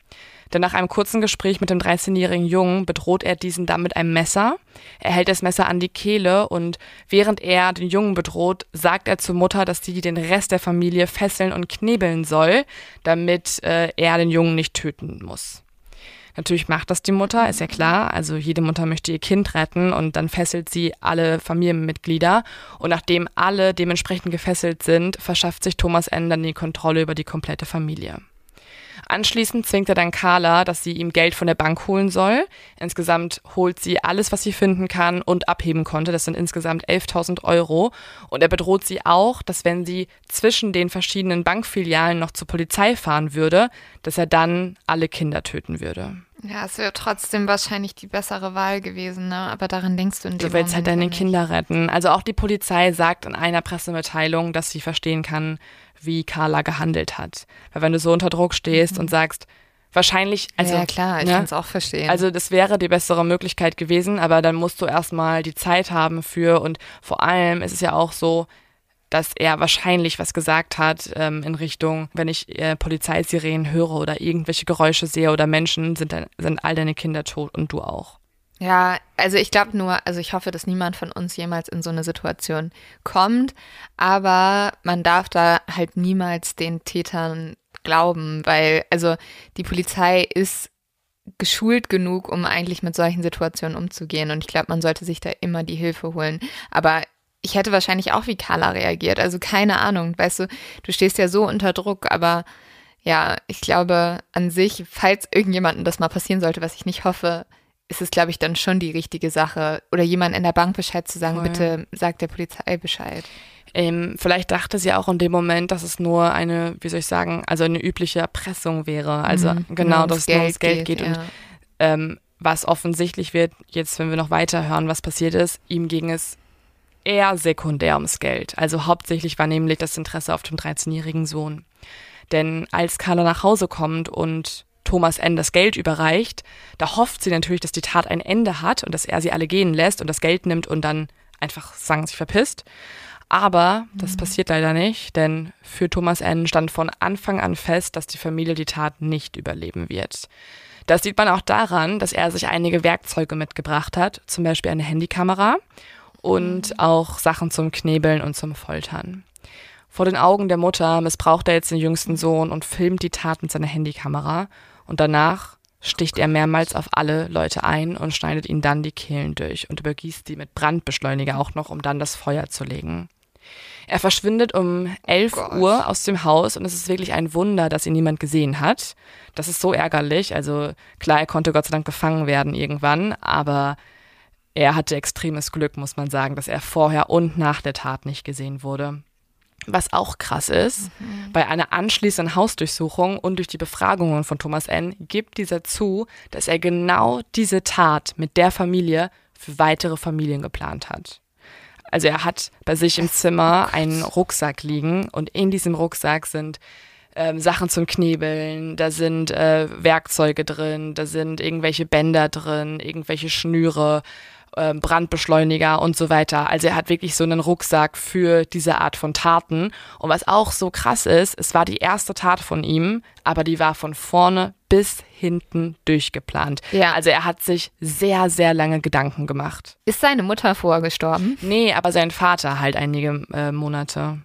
Denn nach einem kurzen Gespräch mit dem 13-jährigen Jungen bedroht er diesen dann mit einem Messer. Er hält das Messer an die Kehle und während er den Jungen bedroht, sagt er zur Mutter, dass sie den Rest der Familie fesseln und knebeln soll, damit äh, er den Jungen nicht töten muss. Natürlich macht das die Mutter, ist ja klar. Also jede Mutter möchte ihr Kind retten und dann fesselt sie alle Familienmitglieder. Und nachdem alle dementsprechend gefesselt sind, verschafft sich Thomas N. dann die Kontrolle über die komplette Familie. Anschließend zwingt er dann Carla, dass sie ihm Geld von der Bank holen soll. Insgesamt holt sie alles, was sie finden kann und abheben konnte. Das sind insgesamt 11.000 Euro. Und er bedroht sie auch, dass wenn sie zwischen den verschiedenen Bankfilialen noch zur Polizei fahren würde, dass er dann alle Kinder töten würde. Ja, es wäre trotzdem wahrscheinlich die bessere Wahl gewesen, ne? aber daran denkst du in dem Du willst halt deine Kinder retten. Also auch die Polizei sagt in einer Pressemitteilung, dass sie verstehen kann, wie Carla gehandelt hat. Weil wenn du so unter Druck stehst mhm. und sagst, wahrscheinlich, also. Ja, klar, ich ne? kann es auch verstehen. Also, das wäre die bessere Möglichkeit gewesen, aber dann musst du erstmal die Zeit haben für und vor allem ist es ja auch so, dass er wahrscheinlich was gesagt hat ähm, in Richtung, wenn ich äh, Polizeisirenen höre oder irgendwelche Geräusche sehe oder Menschen, sind, dann, sind all deine Kinder tot und du auch. Ja, also ich glaube nur, also ich hoffe, dass niemand von uns jemals in so eine Situation kommt, aber man darf da halt niemals den Tätern glauben, weil also die Polizei ist geschult genug, um eigentlich mit solchen Situationen umzugehen. Und ich glaube, man sollte sich da immer die Hilfe holen, aber ich hätte wahrscheinlich auch wie Carla reagiert, also keine Ahnung, weißt du, du stehst ja so unter Druck, aber ja, ich glaube an sich, falls irgendjemandem das mal passieren sollte, was ich nicht hoffe, ist es, glaube ich, dann schon die richtige Sache. Oder jemand in der Bank Bescheid zu sagen, Voll. bitte sagt der Polizei Bescheid. Ähm, vielleicht dachte sie auch in dem Moment, dass es nur eine, wie soll ich sagen, also eine übliche Erpressung wäre. Also mhm, genau, dass es nur ums Geld geht. geht. Ja. Und ähm, was offensichtlich wird, jetzt wenn wir noch weiter hören, was passiert ist, ihm ging es eher sekundär ums Geld. Also hauptsächlich war nämlich das Interesse auf dem 13-jährigen Sohn. Denn als Carla nach Hause kommt und Thomas N. das Geld überreicht, da hofft sie natürlich, dass die Tat ein Ende hat und dass er sie alle gehen lässt und das Geld nimmt und dann einfach sagen, sich verpisst. Aber das mhm. passiert leider nicht, denn für Thomas N. stand von Anfang an fest, dass die Familie die Tat nicht überleben wird. Das sieht man auch daran, dass er sich einige Werkzeuge mitgebracht hat, zum Beispiel eine Handykamera und mhm. auch Sachen zum Knebeln und zum Foltern. Vor den Augen der Mutter missbraucht er jetzt den jüngsten Sohn und filmt die Tat mit seiner Handykamera und danach sticht er mehrmals auf alle Leute ein und schneidet ihnen dann die Kehlen durch und übergießt sie mit Brandbeschleuniger auch noch, um dann das Feuer zu legen. Er verschwindet um 11 oh Uhr aus dem Haus und es ist wirklich ein Wunder, dass ihn niemand gesehen hat. Das ist so ärgerlich. Also klar, er konnte Gott sei Dank gefangen werden irgendwann, aber er hatte extremes Glück, muss man sagen, dass er vorher und nach der Tat nicht gesehen wurde. Was auch krass ist, mhm. bei einer anschließenden Hausdurchsuchung und durch die Befragungen von Thomas N. gibt dieser zu, dass er genau diese Tat mit der Familie für weitere Familien geplant hat. Also er hat bei sich im Zimmer einen Rucksack liegen und in diesem Rucksack sind ähm, Sachen zum Knebeln, da sind äh, Werkzeuge drin, da sind irgendwelche Bänder drin, irgendwelche Schnüre, äh, Brandbeschleuniger und so weiter. Also er hat wirklich so einen Rucksack für diese Art von Taten. Und was auch so krass ist, es war die erste Tat von ihm, aber die war von vorne bis hinten durchgeplant. Ja. Also er hat sich sehr, sehr lange Gedanken gemacht. Ist seine Mutter vorher gestorben? Nee, aber sein Vater halt einige äh, Monate.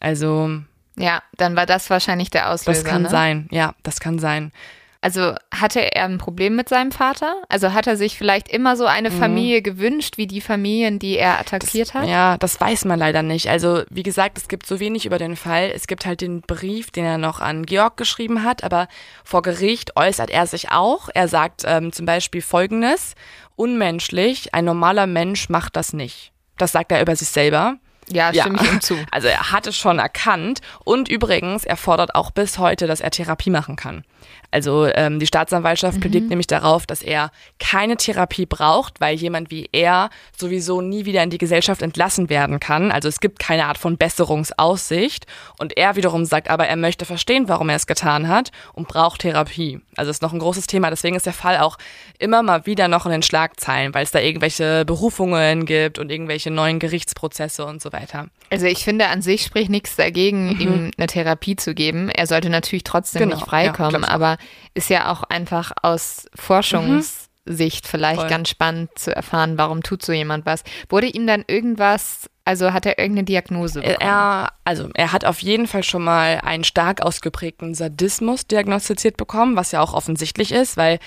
Also Ja, dann war das wahrscheinlich der Auslöser. das kann ne? sein. Ja, das kann sein. Also hatte er ein Problem mit seinem Vater? Also hat er sich vielleicht immer so eine Familie gewünscht, wie die Familien, die er attackiert hat? Ja, das weiß man leider nicht. Also, wie gesagt, es gibt so wenig über den Fall. Es gibt halt den Brief, den er noch an Georg geschrieben hat, aber vor Gericht äußert er sich auch. Er sagt ähm, zum Beispiel Folgendes: Unmenschlich, ein normaler Mensch macht das nicht. Das sagt er über sich selber. Ja, Ja. stimme ich ihm zu. Also er hat es schon erkannt und übrigens, er fordert auch bis heute, dass er Therapie machen kann. Also ähm, die Staatsanwaltschaft plädiert nämlich darauf, dass er keine Therapie braucht, weil jemand wie er sowieso nie wieder in die Gesellschaft entlassen werden kann. Also es gibt keine Art von Besserungsaussicht. Und er wiederum sagt aber, er möchte verstehen, warum er es getan hat und braucht Therapie. Also es ist noch ein großes Thema. Deswegen ist der Fall auch immer mal wieder noch in den Schlagzeilen, weil es da irgendwelche Berufungen gibt und irgendwelche neuen Gerichtsprozesse und so weiter. Also ich finde, an sich spricht nichts dagegen, ihm eine Therapie zu geben. Er sollte natürlich trotzdem Genau, nicht ja, freikommen, auch. Aber ist ja auch einfach aus Forschungssicht vielleicht Voll. ganz spannend zu erfahren, warum tut so jemand was. Wurde ihm dann irgendwas, also hat er irgendeine Diagnose bekommen? Er, also er hat auf jeden Fall schon mal einen stark ausgeprägten Sadismus diagnostiziert bekommen, was ja auch offensichtlich ist, weil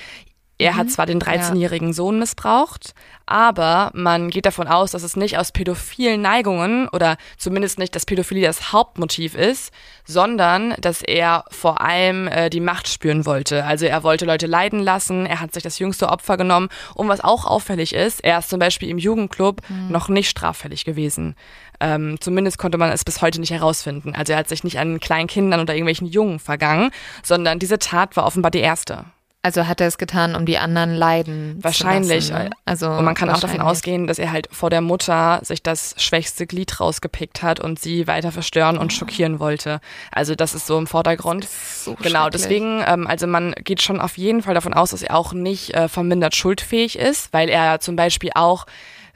er hat zwar den 13-jährigen Sohn missbraucht, aber man geht davon aus, dass es nicht aus pädophilen Neigungen oder zumindest nicht, dass Pädophilie das Hauptmotiv ist, sondern dass er vor allem äh, die Macht spüren wollte. Also er wollte Leute leiden lassen, er hat sich das jüngste Opfer genommen. Und was auch auffällig ist, er ist zum Beispiel im Jugendclub noch nicht straffällig gewesen. Ähm, zumindest konnte man es bis heute nicht herausfinden. Also er hat sich nicht an kleinen Kindern oder irgendwelchen Jungen vergangen, sondern diese Tat war offenbar die erste. Also hat er es getan, um die anderen leiden Wahrscheinlich. zu lassen. Ne? Also Und man kann auch davon ausgehen, dass er halt vor der Mutter sich das schwächste Glied rausgepickt hat und sie weiter verstören und schockieren wollte. Also das ist so im Vordergrund. so genau, deswegen, ähm, also man geht schon auf jeden Fall davon aus, dass er auch nicht äh, vermindert schuldfähig ist, weil er zum Beispiel auch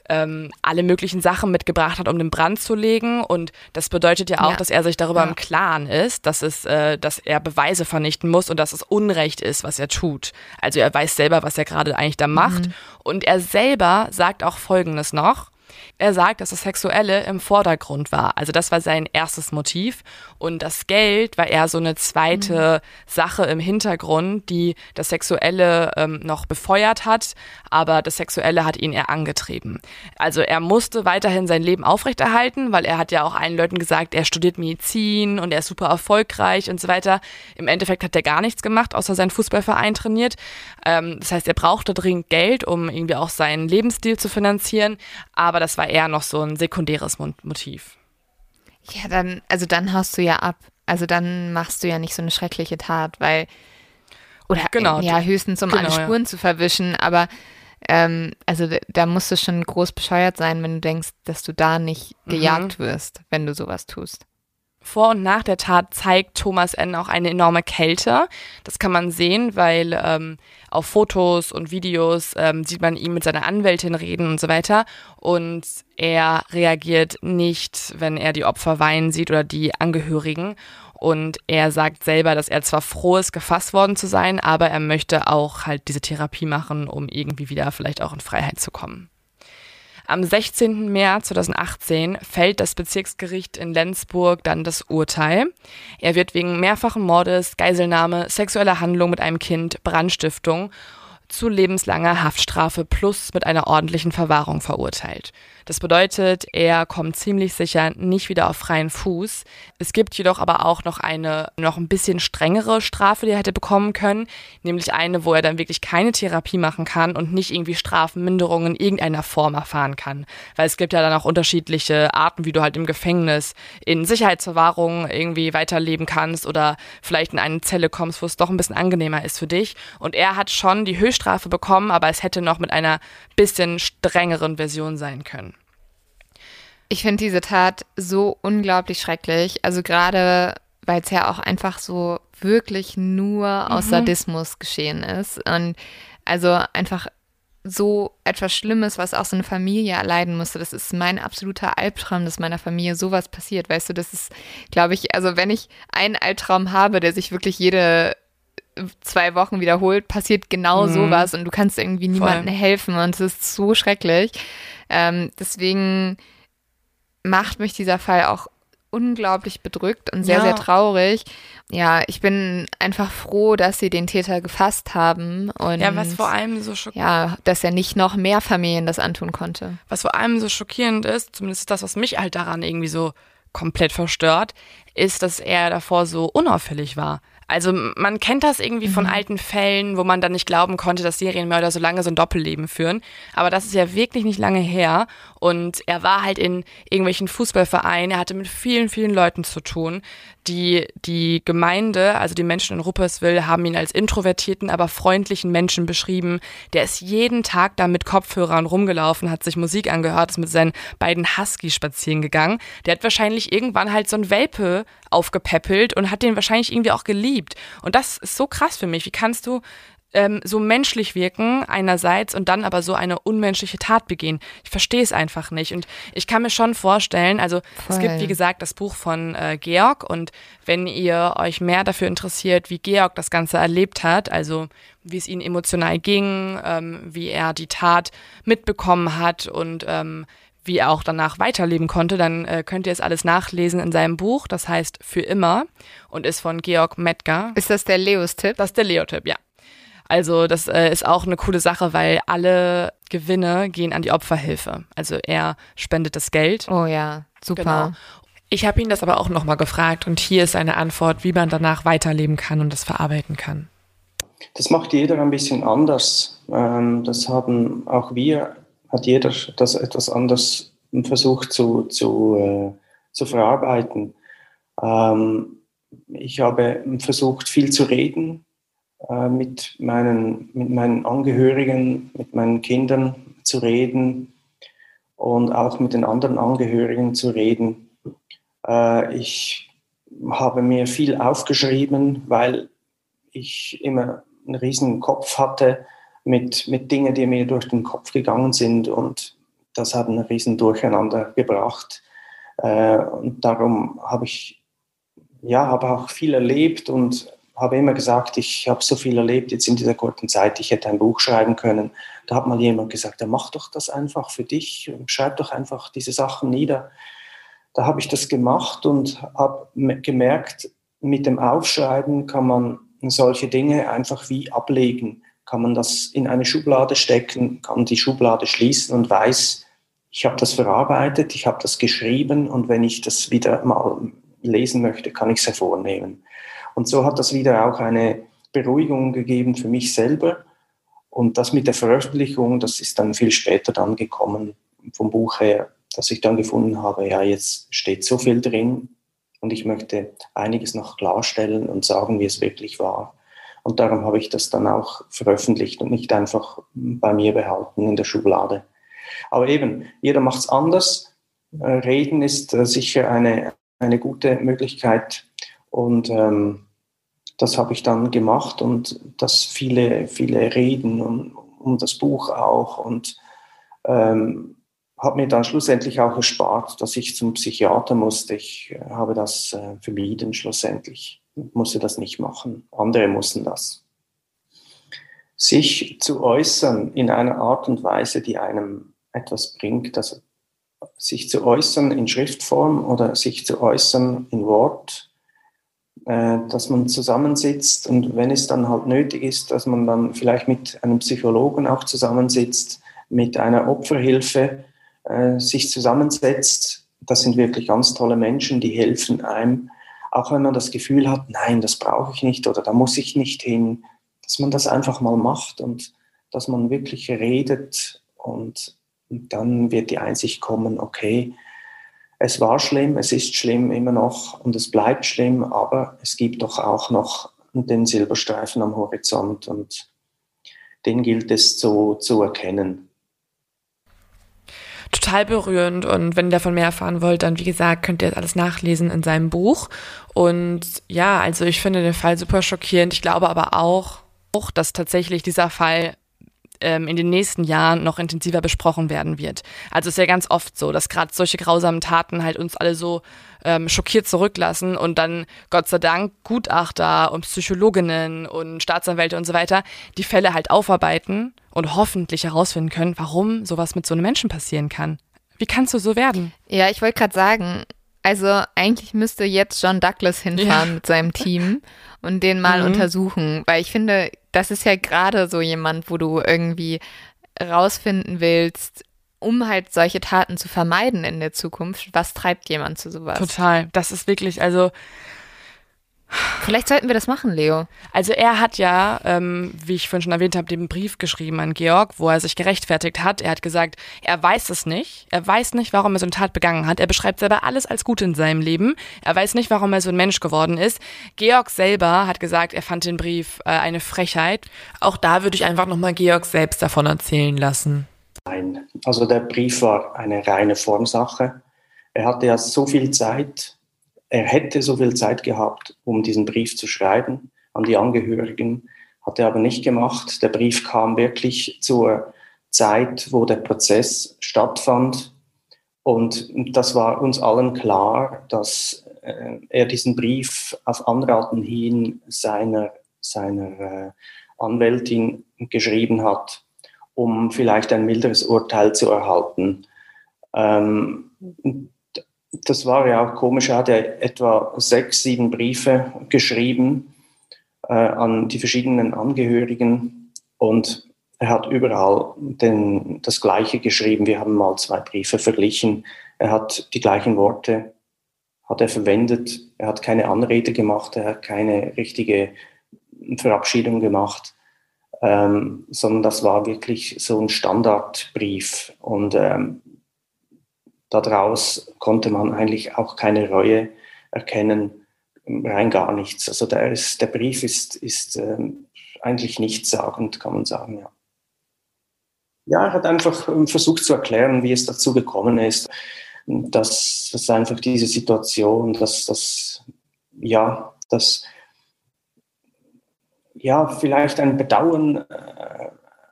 ähm, alle möglichen Sachen mitgebracht hat, um den Brand zu legen. Und das bedeutet ja auch, Ja. dass er sich darüber Ja. im Klaren ist, dass es, äh, dass er Beweise vernichten muss und dass es Unrecht ist, was er tut. Also er weiß selber, was er gerade eigentlich da macht. Und er selber sagt auch Folgendes noch. Er sagt, dass das Sexuelle im Vordergrund war. Also das war sein erstes Motiv. Und das Geld war eher so eine zweite Sache im Hintergrund, die das Sexuelle ähm, noch befeuert hat, aber das Sexuelle hat ihn eher angetrieben. Also er musste weiterhin sein Leben aufrechterhalten, weil er hat ja auch allen Leuten gesagt, er studiert Medizin und er ist super erfolgreich und so weiter. Im Endeffekt hat er gar nichts gemacht, außer seinen Fußballverein trainiert. Ähm, das heißt, er brauchte dringend Geld, um irgendwie auch seinen Lebensstil zu finanzieren, aber das war eher noch so ein sekundäres Mo- Motiv. Ja, dann, also dann haust du ja ab. Also dann machst du ja nicht so eine schreckliche Tat, weil oder Genau, ja höchstens um alle genau, ja. Spuren zu verwischen, aber ähm, also da- musst du schon groß bescheuert sein, wenn du denkst, dass du da nicht Mhm. gejagt wirst, wenn du sowas tust. Vor und nach der Tat zeigt Thomas N. auch eine enorme Kälte. Das kann man sehen, weil ähm, auf Fotos und Videos ähm, sieht man ihn mit seiner Anwältin reden und so weiter. Und er reagiert nicht, wenn er die Opfer weinen sieht oder die Angehörigen. Und er sagt selber, dass er zwar froh ist, gefasst worden zu sein, aber er möchte auch halt diese Therapie machen, um irgendwie wieder vielleicht auch in Freiheit zu kommen. Am 16. März 2018 fällt das Bezirksgericht in Lenzburg dann das Urteil. Er wird wegen mehrfachen Mordes, Geiselnahme, sexueller Handlung mit einem Kind, Brandstiftung zu lebenslanger Haftstrafe plus mit einer ordentlichen Verwahrung verurteilt. Das bedeutet, er kommt ziemlich sicher nicht wieder auf freien Fuß. Es gibt jedoch aber auch noch eine noch ein bisschen strengere Strafe, die er hätte bekommen können, nämlich eine, wo er dann wirklich keine Therapie machen kann und nicht irgendwie Strafminderungen in irgendeiner Form erfahren kann. Weil es gibt ja dann auch unterschiedliche Arten, wie du halt im Gefängnis in Sicherheitsverwahrung irgendwie weiterleben kannst oder vielleicht in eine Zelle kommst, wo es doch ein bisschen angenehmer ist für dich. Und er hat schon die Höchststrafe bekommen, aber es hätte noch mit einer bisschen strengeren Version sein können. Ich finde diese Tat so unglaublich schrecklich. Also gerade weil es ja auch einfach so wirklich nur aus mhm. Sadismus geschehen ist. Und also einfach so etwas Schlimmes, was auch so eine Familie erleiden musste. Das ist mein absoluter Albtraum, dass meiner Familie sowas passiert. Weißt du, das ist, glaube ich, also wenn ich einen Albtraum habe, der sich wirklich jede zwei Wochen wiederholt, passiert genau mhm. sowas und du kannst irgendwie niemandem helfen und es ist so schrecklich. Ähm, deswegen macht mich dieser Fall auch unglaublich bedrückt und sehr, ja. sehr traurig. Ja, ich bin einfach froh, dass sie den Täter gefasst haben. Und ja, was vor allem so schockierend Ja, dass er nicht noch mehr Familien das antun konnte. Was vor allem so schockierend ist, zumindest das, was mich halt daran irgendwie so komplett verstört, ist, dass er davor so unauffällig war. Also man kennt das irgendwie mhm. von alten Fällen, wo man dann nicht glauben konnte, dass Serienmörder so lange so ein Doppelleben führen. Aber das ist ja wirklich nicht lange her. Und er war halt in irgendwelchen Fußballvereinen, er hatte mit vielen, vielen Leuten zu tun. Die, die Gemeinde, also die Menschen in Rupperswil, haben ihn als introvertierten, aber freundlichen Menschen beschrieben. Der ist jeden Tag da mit Kopfhörern rumgelaufen, hat sich Musik angehört, ist mit seinen beiden Huskies spazieren gegangen. Der hat wahrscheinlich irgendwann halt so ein Welpe aufgepäppelt und hat den wahrscheinlich irgendwie auch geliebt. Und das ist so krass für mich. Wie kannst du ähm, so menschlich wirken einerseits und dann aber so eine unmenschliche Tat begehen. Ich verstehe es einfach nicht. Und ich kann mir schon vorstellen, also Voll. es gibt, wie gesagt, das Buch von äh, Georg und wenn ihr euch mehr dafür interessiert, wie Georg das Ganze erlebt hat, also wie es ihm emotional ging, ähm, wie er die Tat mitbekommen hat und ähm, wie er auch danach weiterleben konnte, dann äh, könnt ihr es alles nachlesen in seinem Buch. Das heißt Für immer und ist von Georg Metger. Ist das der Leos-Tipp? Das ist der Leo-Tipp, ja. Also das äh, ist auch eine coole Sache, weil alle Gewinne gehen an die Opferhilfe. Also er spendet das Geld. Oh ja, super. Genau. Ich habe ihn das aber auch nochmal gefragt und hier ist eine Antwort, wie man danach weiterleben kann und das verarbeiten kann. Das macht jeder ein bisschen anders. Ähm, das haben auch wir, hat jeder das etwas anders versucht zu, zu, äh, zu verarbeiten. Ähm, ich habe versucht, viel zu reden, äh, mit, meinen, mit meinen Angehörigen, mit meinen Kindern zu reden und auch mit den anderen Angehörigen zu reden. Äh, ich habe mir viel aufgeschrieben, weil ich immer einen riesen Kopf hatte mit, mit Dingen, die mir durch den Kopf gegangen sind und das hat einen riesen Durcheinander gebracht. Äh, und darum habe ich ja, habe auch viel erlebt und habe immer gesagt, ich habe so viel erlebt jetzt in dieser kurzen Zeit, ich hätte ein Buch schreiben können. Da hat mal jemand gesagt, ja, mach doch das einfach für dich, schreib doch einfach diese Sachen nieder. Da habe ich das gemacht und habe gemerkt, mit dem Aufschreiben kann man solche Dinge einfach wie ablegen. Kann man das in eine Schublade stecken, kann die Schublade schließen und weiß, ich habe das verarbeitet, ich habe das geschrieben und wenn ich das wieder mal lesen möchte, kann ich es hervornehmen. Und so hat das wieder auch eine Beruhigung gegeben für mich selber. Und das mit der Veröffentlichung, das ist dann viel später dann gekommen vom Buch her, dass ich dann gefunden habe, ja, jetzt steht so viel drin und ich möchte einiges noch klarstellen und sagen, wie es wirklich war. Und darum habe ich das dann auch veröffentlicht und nicht einfach bei mir behalten in der Schublade. Aber eben, jeder macht es anders. Äh, reden ist äh, sicher eine, eine gute Möglichkeit, und ähm, das habe ich dann gemacht und das viele, viele Reden um, um das Buch auch und ähm, habe mir dann schlussendlich auch erspart, dass ich zum Psychiater musste. Ich habe das äh, vermieden schlussendlich, musste das nicht machen. Andere mussten das. Sich zu äußern in einer Art und Weise, die einem etwas bringt, also sich zu äußern in Schriftform oder sich zu äußern in Wort, äh, dass man zusammensitzt und wenn es dann halt nötig ist, dass man dann vielleicht mit einem Psychologen auch zusammensitzt, mit einer Opferhilfe äh, sich zusammensetzt. Das sind wirklich ganz tolle Menschen, die helfen einem, auch wenn man das Gefühl hat, nein, das brauche ich nicht oder da muss ich nicht hin, dass man das einfach mal macht und dass man wirklich redet und dann wird die Einsicht kommen, okay, es war schlimm, es ist schlimm immer noch und es bleibt schlimm, aber es gibt doch auch noch den Silberstreifen am Horizont und den gilt es zu, zu erkennen. total berührend. Und wenn ihr davon mehr erfahren wollt, dann wie gesagt, könnt ihr das alles nachlesen in seinem Buch. Und ja, also ich finde den Fall super schockierend. Ich glaube aber auch, dass tatsächlich dieser Fall ähm, in den nächsten Jahren noch intensiver besprochen werden wird. Also es ist ja ganz oft so, dass gerade solche grausamen Taten halt uns alle so ähm, schockiert zurücklassen und dann Gott sei Dank Gutachter und Psychologinnen und Staatsanwälte und so weiter die Fälle halt aufarbeiten und hoffentlich herausfinden können, warum sowas mit so einem Menschen passieren kann. Wie kannst du so werden? Ja, ich wollte gerade sagen, also eigentlich müsste jetzt John Douglas hinfahren ja. mit seinem Team und den mal mhm. untersuchen, weil ich finde, das ist ja gerade so jemand, wo du irgendwie rausfinden willst, um halt solche Taten zu vermeiden in der Zukunft. Was treibt jemand zu sowas? Total. Das ist wirklich, also Vielleicht sollten wir das machen, Leo. Also er hat ja, ähm, wie ich vorhin schon erwähnt habe, den Brief geschrieben an Georg, wo er sich gerechtfertigt hat. Er hat gesagt, er weiß es nicht. Er weiß nicht, warum er so eine Tat begangen hat. Er beschreibt selber alles als gut in seinem Leben. Er weiß nicht, warum er so ein Mensch geworden ist. Georg selber hat gesagt, er fand den Brief äh, eine Frechheit. Auch da würde ich einfach nochmal Georg selbst davon erzählen lassen. Nein, also der Brief war eine reine Formsache. Er hatte ja so viel Zeit er hätte so viel Zeit gehabt, um diesen Brief zu schreiben an die Angehörigen, hat er aber nicht gemacht. Der Brief kam wirklich zur Zeit, wo der Prozess stattfand. Und das war uns allen klar, dass äh, er diesen Brief auf Anraten hin seiner, seiner äh, Anwältin geschrieben hat, um vielleicht ein milderes Urteil zu erhalten. Ähm, das war ja auch komisch, er hat ja etwa sechs, sieben Briefe geschrieben äh, an die verschiedenen Angehörigen und er hat überall den, das Gleiche geschrieben. Wir haben mal zwei Briefe verglichen. Er hat die gleichen Worte hat er verwendet. Er hat keine Anrede gemacht. Er hat keine richtige Verabschiedung gemacht, ähm, sondern das war wirklich so ein Standardbrief. Und ähm, daraus konnte man eigentlich auch keine Reue erkennen, rein gar nichts. Also der, ist, der Brief ist, ist ähm, eigentlich nichtssagend, kann man sagen, ja. Ja, er hat einfach ähm, versucht zu erklären, wie es dazu gekommen ist, dass, dass einfach diese Situation, dass das, ja, dass, ja, vielleicht ein Bedauern äh,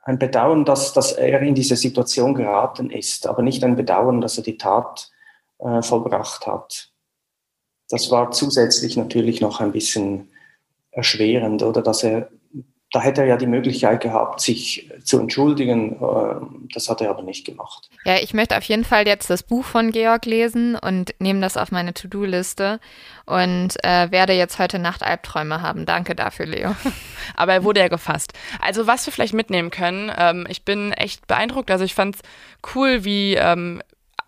ein Bedauern, dass, dass er in diese Situation geraten ist, aber nicht ein Bedauern, dass er die Tat äh, vollbracht hat. Das war zusätzlich natürlich noch ein bisschen erschwerend, oder dass er da hätte er ja die Möglichkeit gehabt, sich zu entschuldigen. Äh, das hat er aber nicht gemacht. Ja, ich möchte auf jeden Fall jetzt das Buch von Georg lesen und nehme das auf meine To-Do-Liste und äh, werde jetzt heute Nacht Albträume haben. Danke dafür, Leo. Aber er wurde ja gefasst. Also was wir vielleicht mitnehmen können, ähm, ich bin echt beeindruckt. Also ich fand es cool, wie ähm,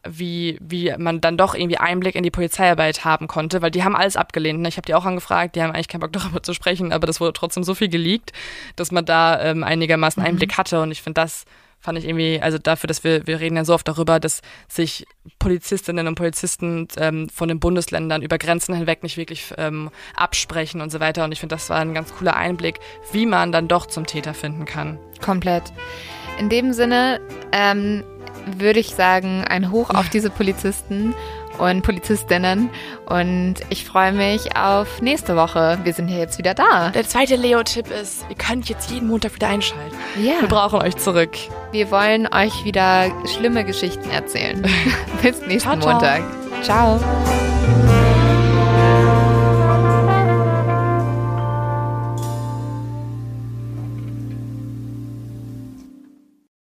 wie, wie man dann doch irgendwie Einblick in die Polizeiarbeit haben konnte, weil die haben alles abgelehnt. Ne? Ich habe die auch angefragt, die haben eigentlich keinen Bock darüber zu sprechen, aber das wurde trotzdem so viel geleakt, dass man da ähm, einigermaßen mhm. Einblick hatte und ich finde das fand ich irgendwie, also dafür, dass wir, wir reden ja so oft darüber, dass sich Polizistinnen und Polizisten ähm, von den Bundesländern über Grenzen hinweg nicht wirklich ähm, absprechen und so weiter. Und ich finde, das war ein ganz cooler Einblick, wie man dann doch zum Täter finden kann. Komplett. In dem Sinne, ähm, würde ich sagen, ein Hoch auf diese Polizisten und Polizistinnen. Und ich freue mich auf nächste Woche. Wir sind hier jetzt wieder da. Der zweite Leo-Tipp ist, ihr könnt jetzt jeden Montag wieder einschalten. Ja. Wir brauchen euch zurück. Wir wollen euch wieder schlimme Geschichten erzählen. Bis nächsten ciao, Montag. ciao. ciao.